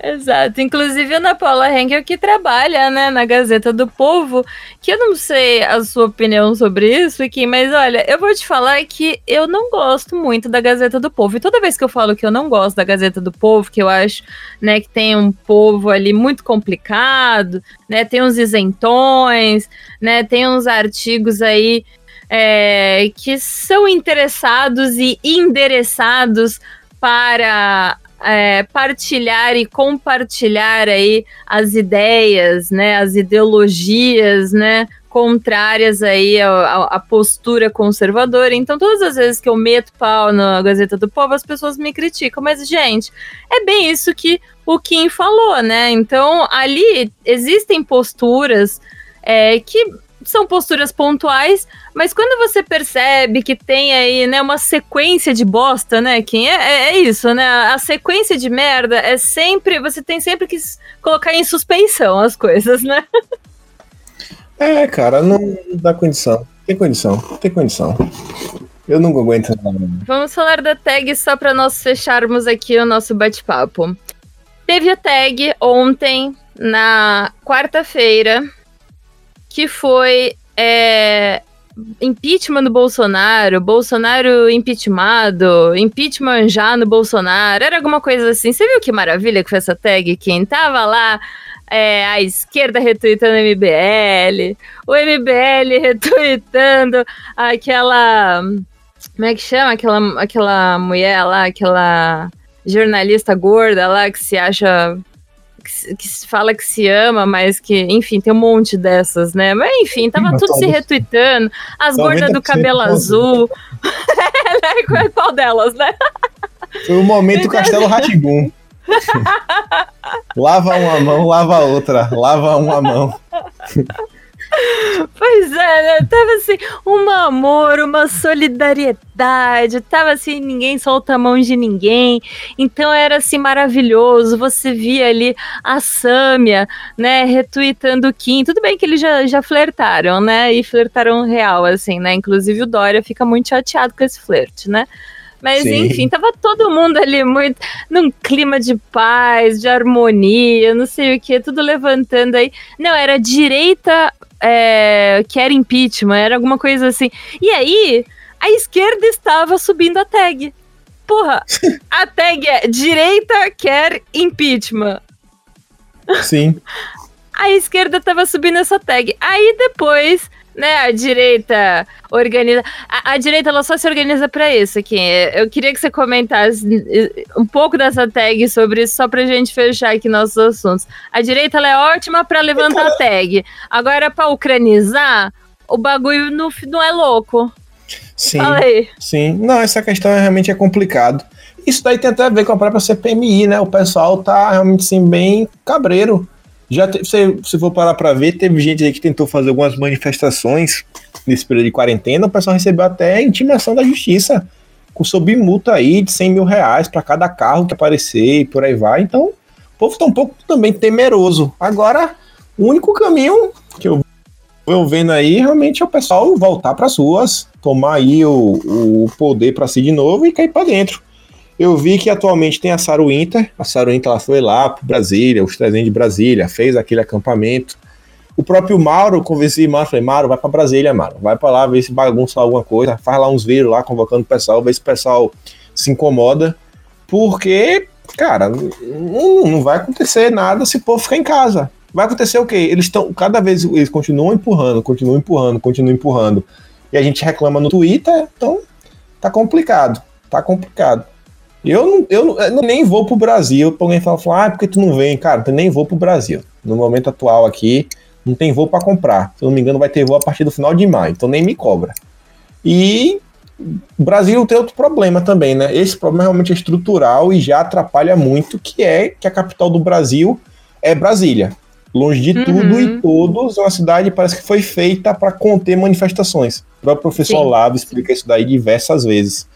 Exato. Inclusive, a Ana Paula Henkel, que trabalha né, na Gazeta do Povo, que eu não sei a sua opinião sobre isso aqui, mas olha, eu vou te falar que eu não gosto muito da Gazeta do Povo. E toda vez que eu falo que eu não gosto da Gazeta do Povo, que eu acho né, que tem um povo ali muito complicado, né, tem uns isentões, né, tem uns artigos aí é, que são interessados e endereçados para é, partilhar e compartilhar aí as ideias, né, as ideologias, né, contrárias aí à, postura conservadora. Então, todas as vezes que eu meto pau na Gazeta do Povo, as pessoas me criticam. Mas, gente, é bem isso que o Kim falou, né? Então, ali existem posturas é, que são posturas pontuais, mas quando você percebe que tem aí, né, uma sequência de bosta, né, quem é, é, é, isso, né? A sequência de merda é sempre, você tem sempre que colocar em suspeição as coisas, né? É, cara, não dá condição. Tem condição, tem condição. Eu não aguento nada. Vamos falar da tag só para nós fecharmos aqui o nosso bate-papo. Teve a tag ontem, na quarta-feira, que foi é, impeachment do Bolsonaro, Bolsonaro impeachmentado, impeachment já no Bolsonaro, era alguma coisa assim. Você viu que maravilha que foi essa tag? Quem tava lá, é, a esquerda retweetando MBL, o MBL retweetando aquela. Como é que chama? Aquela, aquela mulher lá, aquela jornalista gorda lá que se acha que, que fala que se ama, mas que, enfim, tem um monte dessas, né? Mas enfim, tava Sim, tudo se retweetando. As gordas do cabelo azul. Né? Qual delas, né? Foi o momento Castelo Ratibum. lava uma mão, lava a outra, lava uma mão. Pois é, né? Tava assim, um amor, uma solidariedade, tava assim, ninguém solta a mão de ninguém. Então era assim maravilhoso. Você via ali a Sâmia, né, retweetando o Kim. Tudo bem que eles já, já flertaram, né? E flertaram real, assim, né? Inclusive o Dória fica muito chateado com esse flerte, né? Mas Sim. enfim, tava todo mundo ali muito num clima de paz, de harmonia, não sei o que, tudo levantando aí. Não, era direita é, quer impeachment, era alguma coisa assim. E aí, a esquerda estava subindo a tag. Porra, a tag é direita quer impeachment. Sim. A esquerda estava subindo essa tag. Aí depois né, a direita organiza. A, a, direita ela só se organiza para isso aqui. Eu queria que você comentasse um pouco dessa tag sobre isso, só pra gente fechar aqui nossos assuntos. A direita ela é ótima para levantar a tag. Agora, para ucranizar, o bagulho não, não é louco. Sim. Fala aí. Sim. Não, essa questão é, realmente é complicado. Isso daí tem até a ver com a própria CPMI, né? O pessoal tá realmente assim, bem cabreiro já te, se, se for parar para ver, teve gente aí que tentou fazer algumas manifestações nesse período de quarentena, o pessoal recebeu até intimação da justiça, com sob multa aí de 100 mil reais para cada carro que aparecer e por aí vai. Então, o povo tá um pouco também temeroso. Agora, o único caminho que eu vou vendo aí realmente é o pessoal voltar para as ruas, tomar aí o, o poder para si de novo e cair para dentro. Eu vi que atualmente tem a Saru Inter. A Saru Inter ela foi lá para Brasília, os 300 de Brasília, fez aquele acampamento. O próprio Mauro, conversei Mauro, falei, Mauro, vai para Brasília, Mauro. Vai para lá, ver se bagunça alguma coisa, faz lá uns vídeos lá, convocando o pessoal, ver se o pessoal se incomoda. Porque, cara, não, não vai acontecer nada se o povo ficar em casa. Vai acontecer o quê? Eles estão, cada vez eles continuam empurrando, continuam empurrando, continuam empurrando. E a gente reclama no Twitter, então tá complicado, tá complicado. Eu, não, eu, eu nem vou pro Brasil. Alguém fala, fala, ah, por que tu não vem? Cara, eu nem vou pro Brasil. No momento atual aqui, não tem voo para comprar. Se eu não me engano, vai ter voo a partir do final de maio, então nem me cobra. E o Brasil tem outro problema também, né? Esse problema realmente é estrutural e já atrapalha muito, que é que a capital do Brasil é Brasília. Longe de uhum. tudo e todos, é uma cidade parece que foi feita para conter manifestações. O próprio professor Sim. Explica isso daí diversas vezes.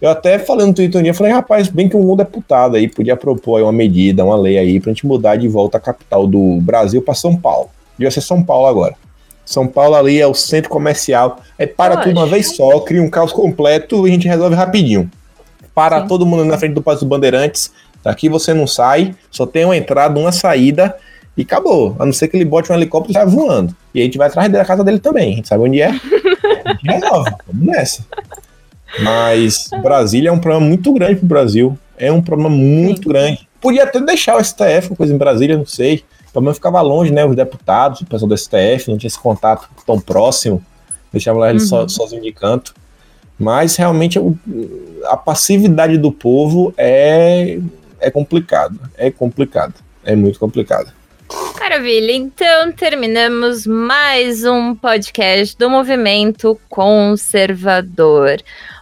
Eu até falei no Twitter dia, falei, rapaz, bem que o mundo é putado aí, podia propor uma medida, uma lei aí, pra gente mudar de volta a capital do Brasil para São Paulo. Devia ser São Paulo agora. São Paulo ali é o centro comercial. Aí para tudo uma vez só, cria um caos completo e a gente resolve rapidinho. Para Sim. todo mundo na frente do Passo dos Bandeirantes. Daqui você não sai, só tem uma entrada, uma saída e acabou. A não ser que ele bote um helicóptero e saia voando. E a gente vai atrás da casa dele também. A gente sabe onde é. A gente resolve. Vamos nessa. Mas Brasília é um problema muito grande para o Brasil. É um problema muito Sim. grande. Podia até deixar o STF, uma coisa em Brasília, não sei. O problema ficava longe, né? Os deputados, o pessoal do STF, não tinha esse contato tão próximo. Deixava lá eles uhum. so, sozinhos de canto. Mas realmente a passividade do povo é, é complicado. É complicado. É muito complicado. Maravilha, então terminamos mais um podcast do Movimento Conservador.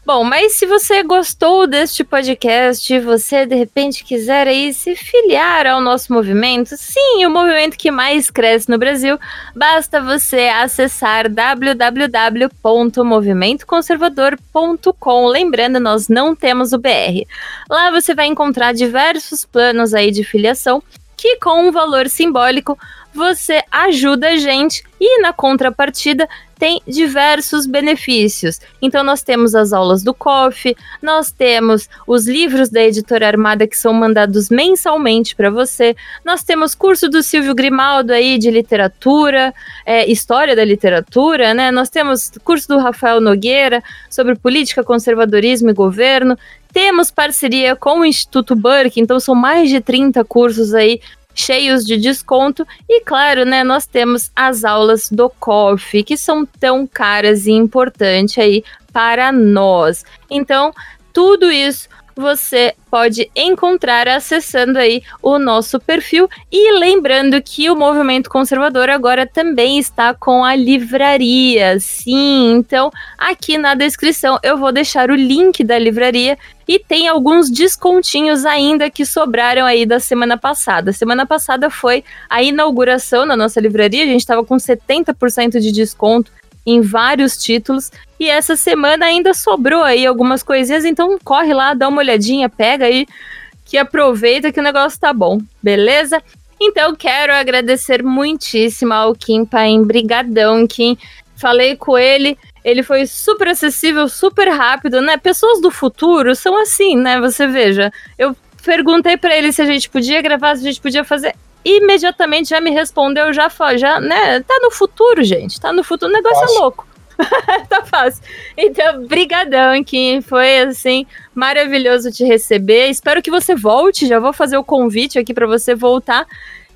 Bom, mas se você gostou deste podcast, você de repente quiser aí se filiar ao nosso movimento, sim, o movimento que mais cresce no Brasil, basta você acessar www.movimentoconservador.com. Lembrando, nós não temos o BR. Lá você vai encontrar diversos planos aí de filiação que com um valor simbólico você ajuda a gente e na contrapartida tem diversos benefícios. Então nós temos as aulas do COF, nós temos os livros da editora Armada que são mandados mensalmente para você, nós temos curso do Silvio Grimaldo aí de literatura, é, história da literatura, né? Nós temos curso do Rafael Nogueira sobre política, conservadorismo e governo. Temos parceria com o Instituto Burke, então são mais de 30 cursos aí cheios de desconto. E claro, né, nós temos as aulas do COF, que são tão caras e importantes aí para nós. Então, tudo isso você pode encontrar acessando aí o nosso perfil e lembrando que o Movimento Conservador agora também está com a livraria. Sim, então aqui na descrição eu vou deixar o link da livraria e tem alguns descontinhos ainda que sobraram aí da semana passada. Semana passada foi a inauguração na nossa livraria, a gente estava com 70% de desconto em vários títulos. E essa semana ainda sobrou aí algumas coisinhas, então corre lá, dá uma olhadinha, pega aí, que aproveita que o negócio tá bom, beleza? Então quero agradecer muitíssimo ao Kim Paim, brigadão, Kim. Falei com ele, ele foi super acessível, super rápido, né? Pessoas do futuro são assim, né? Você veja, eu perguntei para ele se a gente podia gravar, se a gente podia fazer imediatamente já me respondeu, já, já, né? Tá no futuro, gente. Tá no futuro. O negócio é é louco. tá fácil. Então, brigadão, Kim. Foi, assim, maravilhoso te receber. Espero que você volte. Já vou fazer o convite aqui para você voltar.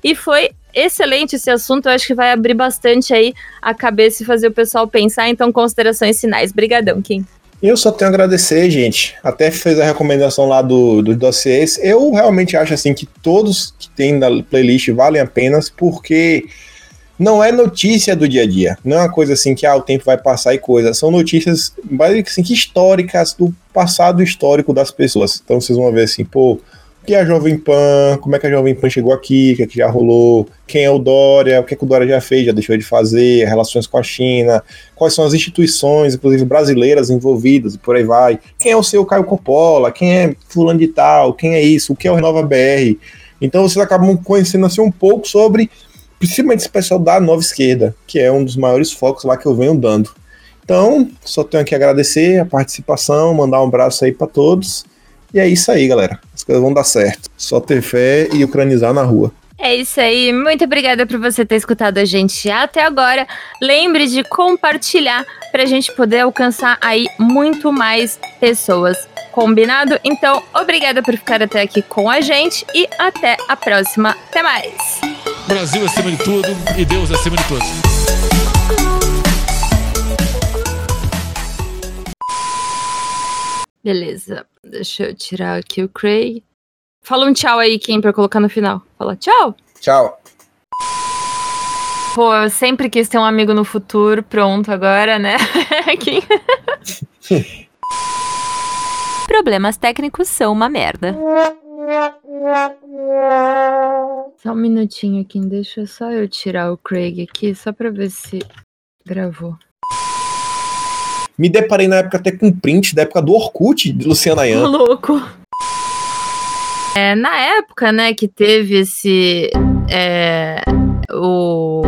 E foi excelente esse assunto. Eu acho que vai abrir bastante aí a cabeça e fazer o pessoal pensar. Então, considerações finais. Brigadão, Kim. Eu só tenho a agradecer, gente. Até fez a recomendação lá do, dos dossiês. Eu realmente acho assim que todos que tem na playlist valem a pena, porque não é notícia do dia a dia. Não é uma coisa assim que ah, o tempo vai passar e coisa. São notícias assim, que históricas do passado histórico das pessoas. Então vocês vão ver assim, pô, o que é a Jovem Pan, como é que a Jovem Pan chegou aqui, o que, é que já rolou, quem é o Dória, o que, é que o Dória já fez, já deixou de fazer, relações com a China, quais são as instituições, inclusive brasileiras envolvidas e por aí vai. Quem é o seu Caio Coppola, quem é fulano de tal, quem é isso, o que é o Renova BR. Então vocês acabam conhecendo assim um pouco sobre, principalmente esse pessoal da Nova Esquerda, que é um dos maiores focos lá que eu venho dando. Então, só tenho que agradecer a participação, mandar um abraço aí para todos e é isso aí, galera. As coisas vão dar certo. Só ter fé e ucranizar na rua. É isso aí. Muito obrigada por você ter escutado a gente até agora. Lembre de compartilhar para a gente poder alcançar aí muito mais pessoas. Combinado? Então, obrigada por ficar até aqui com a gente e até a próxima. Até mais. Brasil acima de tudo e Deus acima de todos. Beleza. Deixa eu tirar aqui o Craig. Fala um tchau aí, Kim, pra colocar no final. Fala tchau. Tchau. Pô, eu sempre quis ter um amigo no futuro. Pronto, agora, né? Kim. Problemas técnicos são uma merda. Só um minutinho, Kim. Deixa só eu tirar o Craig aqui, só pra ver se gravou. Me deparei na época até com um print da época do Orkut de Luciana Yan. Louco. É, na época, né, que teve esse. É, o,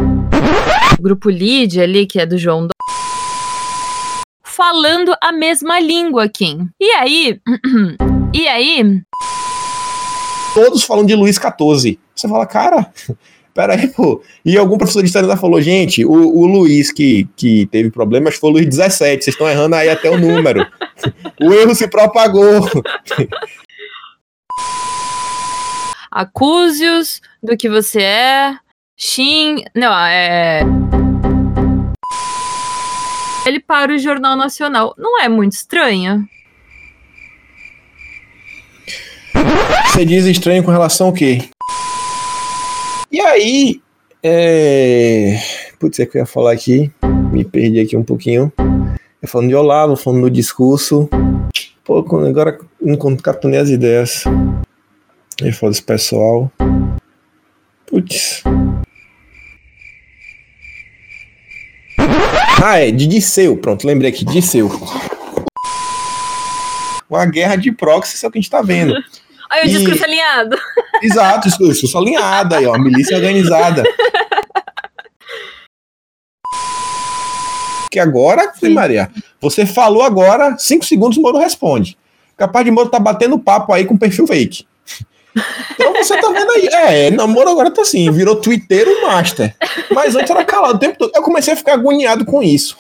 grupo Lead ali, que é do João do... falando a mesma língua, Kim. E aí. e aí. Todos falam de Luiz XIV. Você fala, cara, Pera aí, pô. E algum professor de história falou, gente, o, o Luiz que, que teve problemas foi o Luiz 17, vocês estão errando aí até o número. o erro se propagou. Acuse-os do que você é. Xin. Não, é. ele para o Jornal Nacional. Não é muito estranho? Você diz estranho com relação ao quê? E aí, é... Putz, é que eu ia falar aqui, me perdi aqui um pouquinho. Eu falando de Olavo, falando do discurso. Pô, agora não concatunei as ideias. E foda esse pessoal. Putz. Ah, é, de Disseu. Pronto, lembrei aqui, Disseu. Uma guerra de proxy, isso é o que a gente tá vendo. Olha o e... discurso alinhado. Exato, discurso alinhado aí, ó, milícia organizada. Que agora, Maria, você falou agora, cinco segundos o Moro responde. Capaz de Moro tá batendo papo aí com perfil fake. Então você tá vendo aí. É, namoro agora tá assim, virou twitteiro master. Mas antes era calado o tempo todo. Eu comecei a ficar agoniado com isso.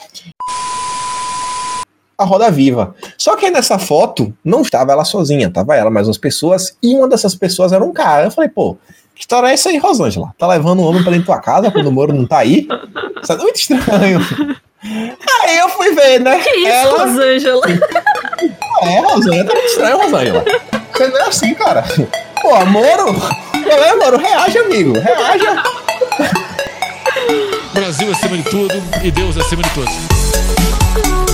A roda viva. Só que aí nessa foto não estava ela sozinha, tava ela, mais umas pessoas, e uma dessas pessoas era um cara. Eu falei, pô, que história é essa aí, Rosângela? Tá levando um homem pra dentro da tua casa quando o Moro não tá aí? Isso é muito estranho. Aí eu fui ver, né? Que isso, ela... Rosângela? É, Rosângela, tá muito estranho, Rosângela. Você não é assim, cara. Pô, Moro, é, Moro, reage, amigo, reaja. Brasil acima de tudo e Deus acima de todos.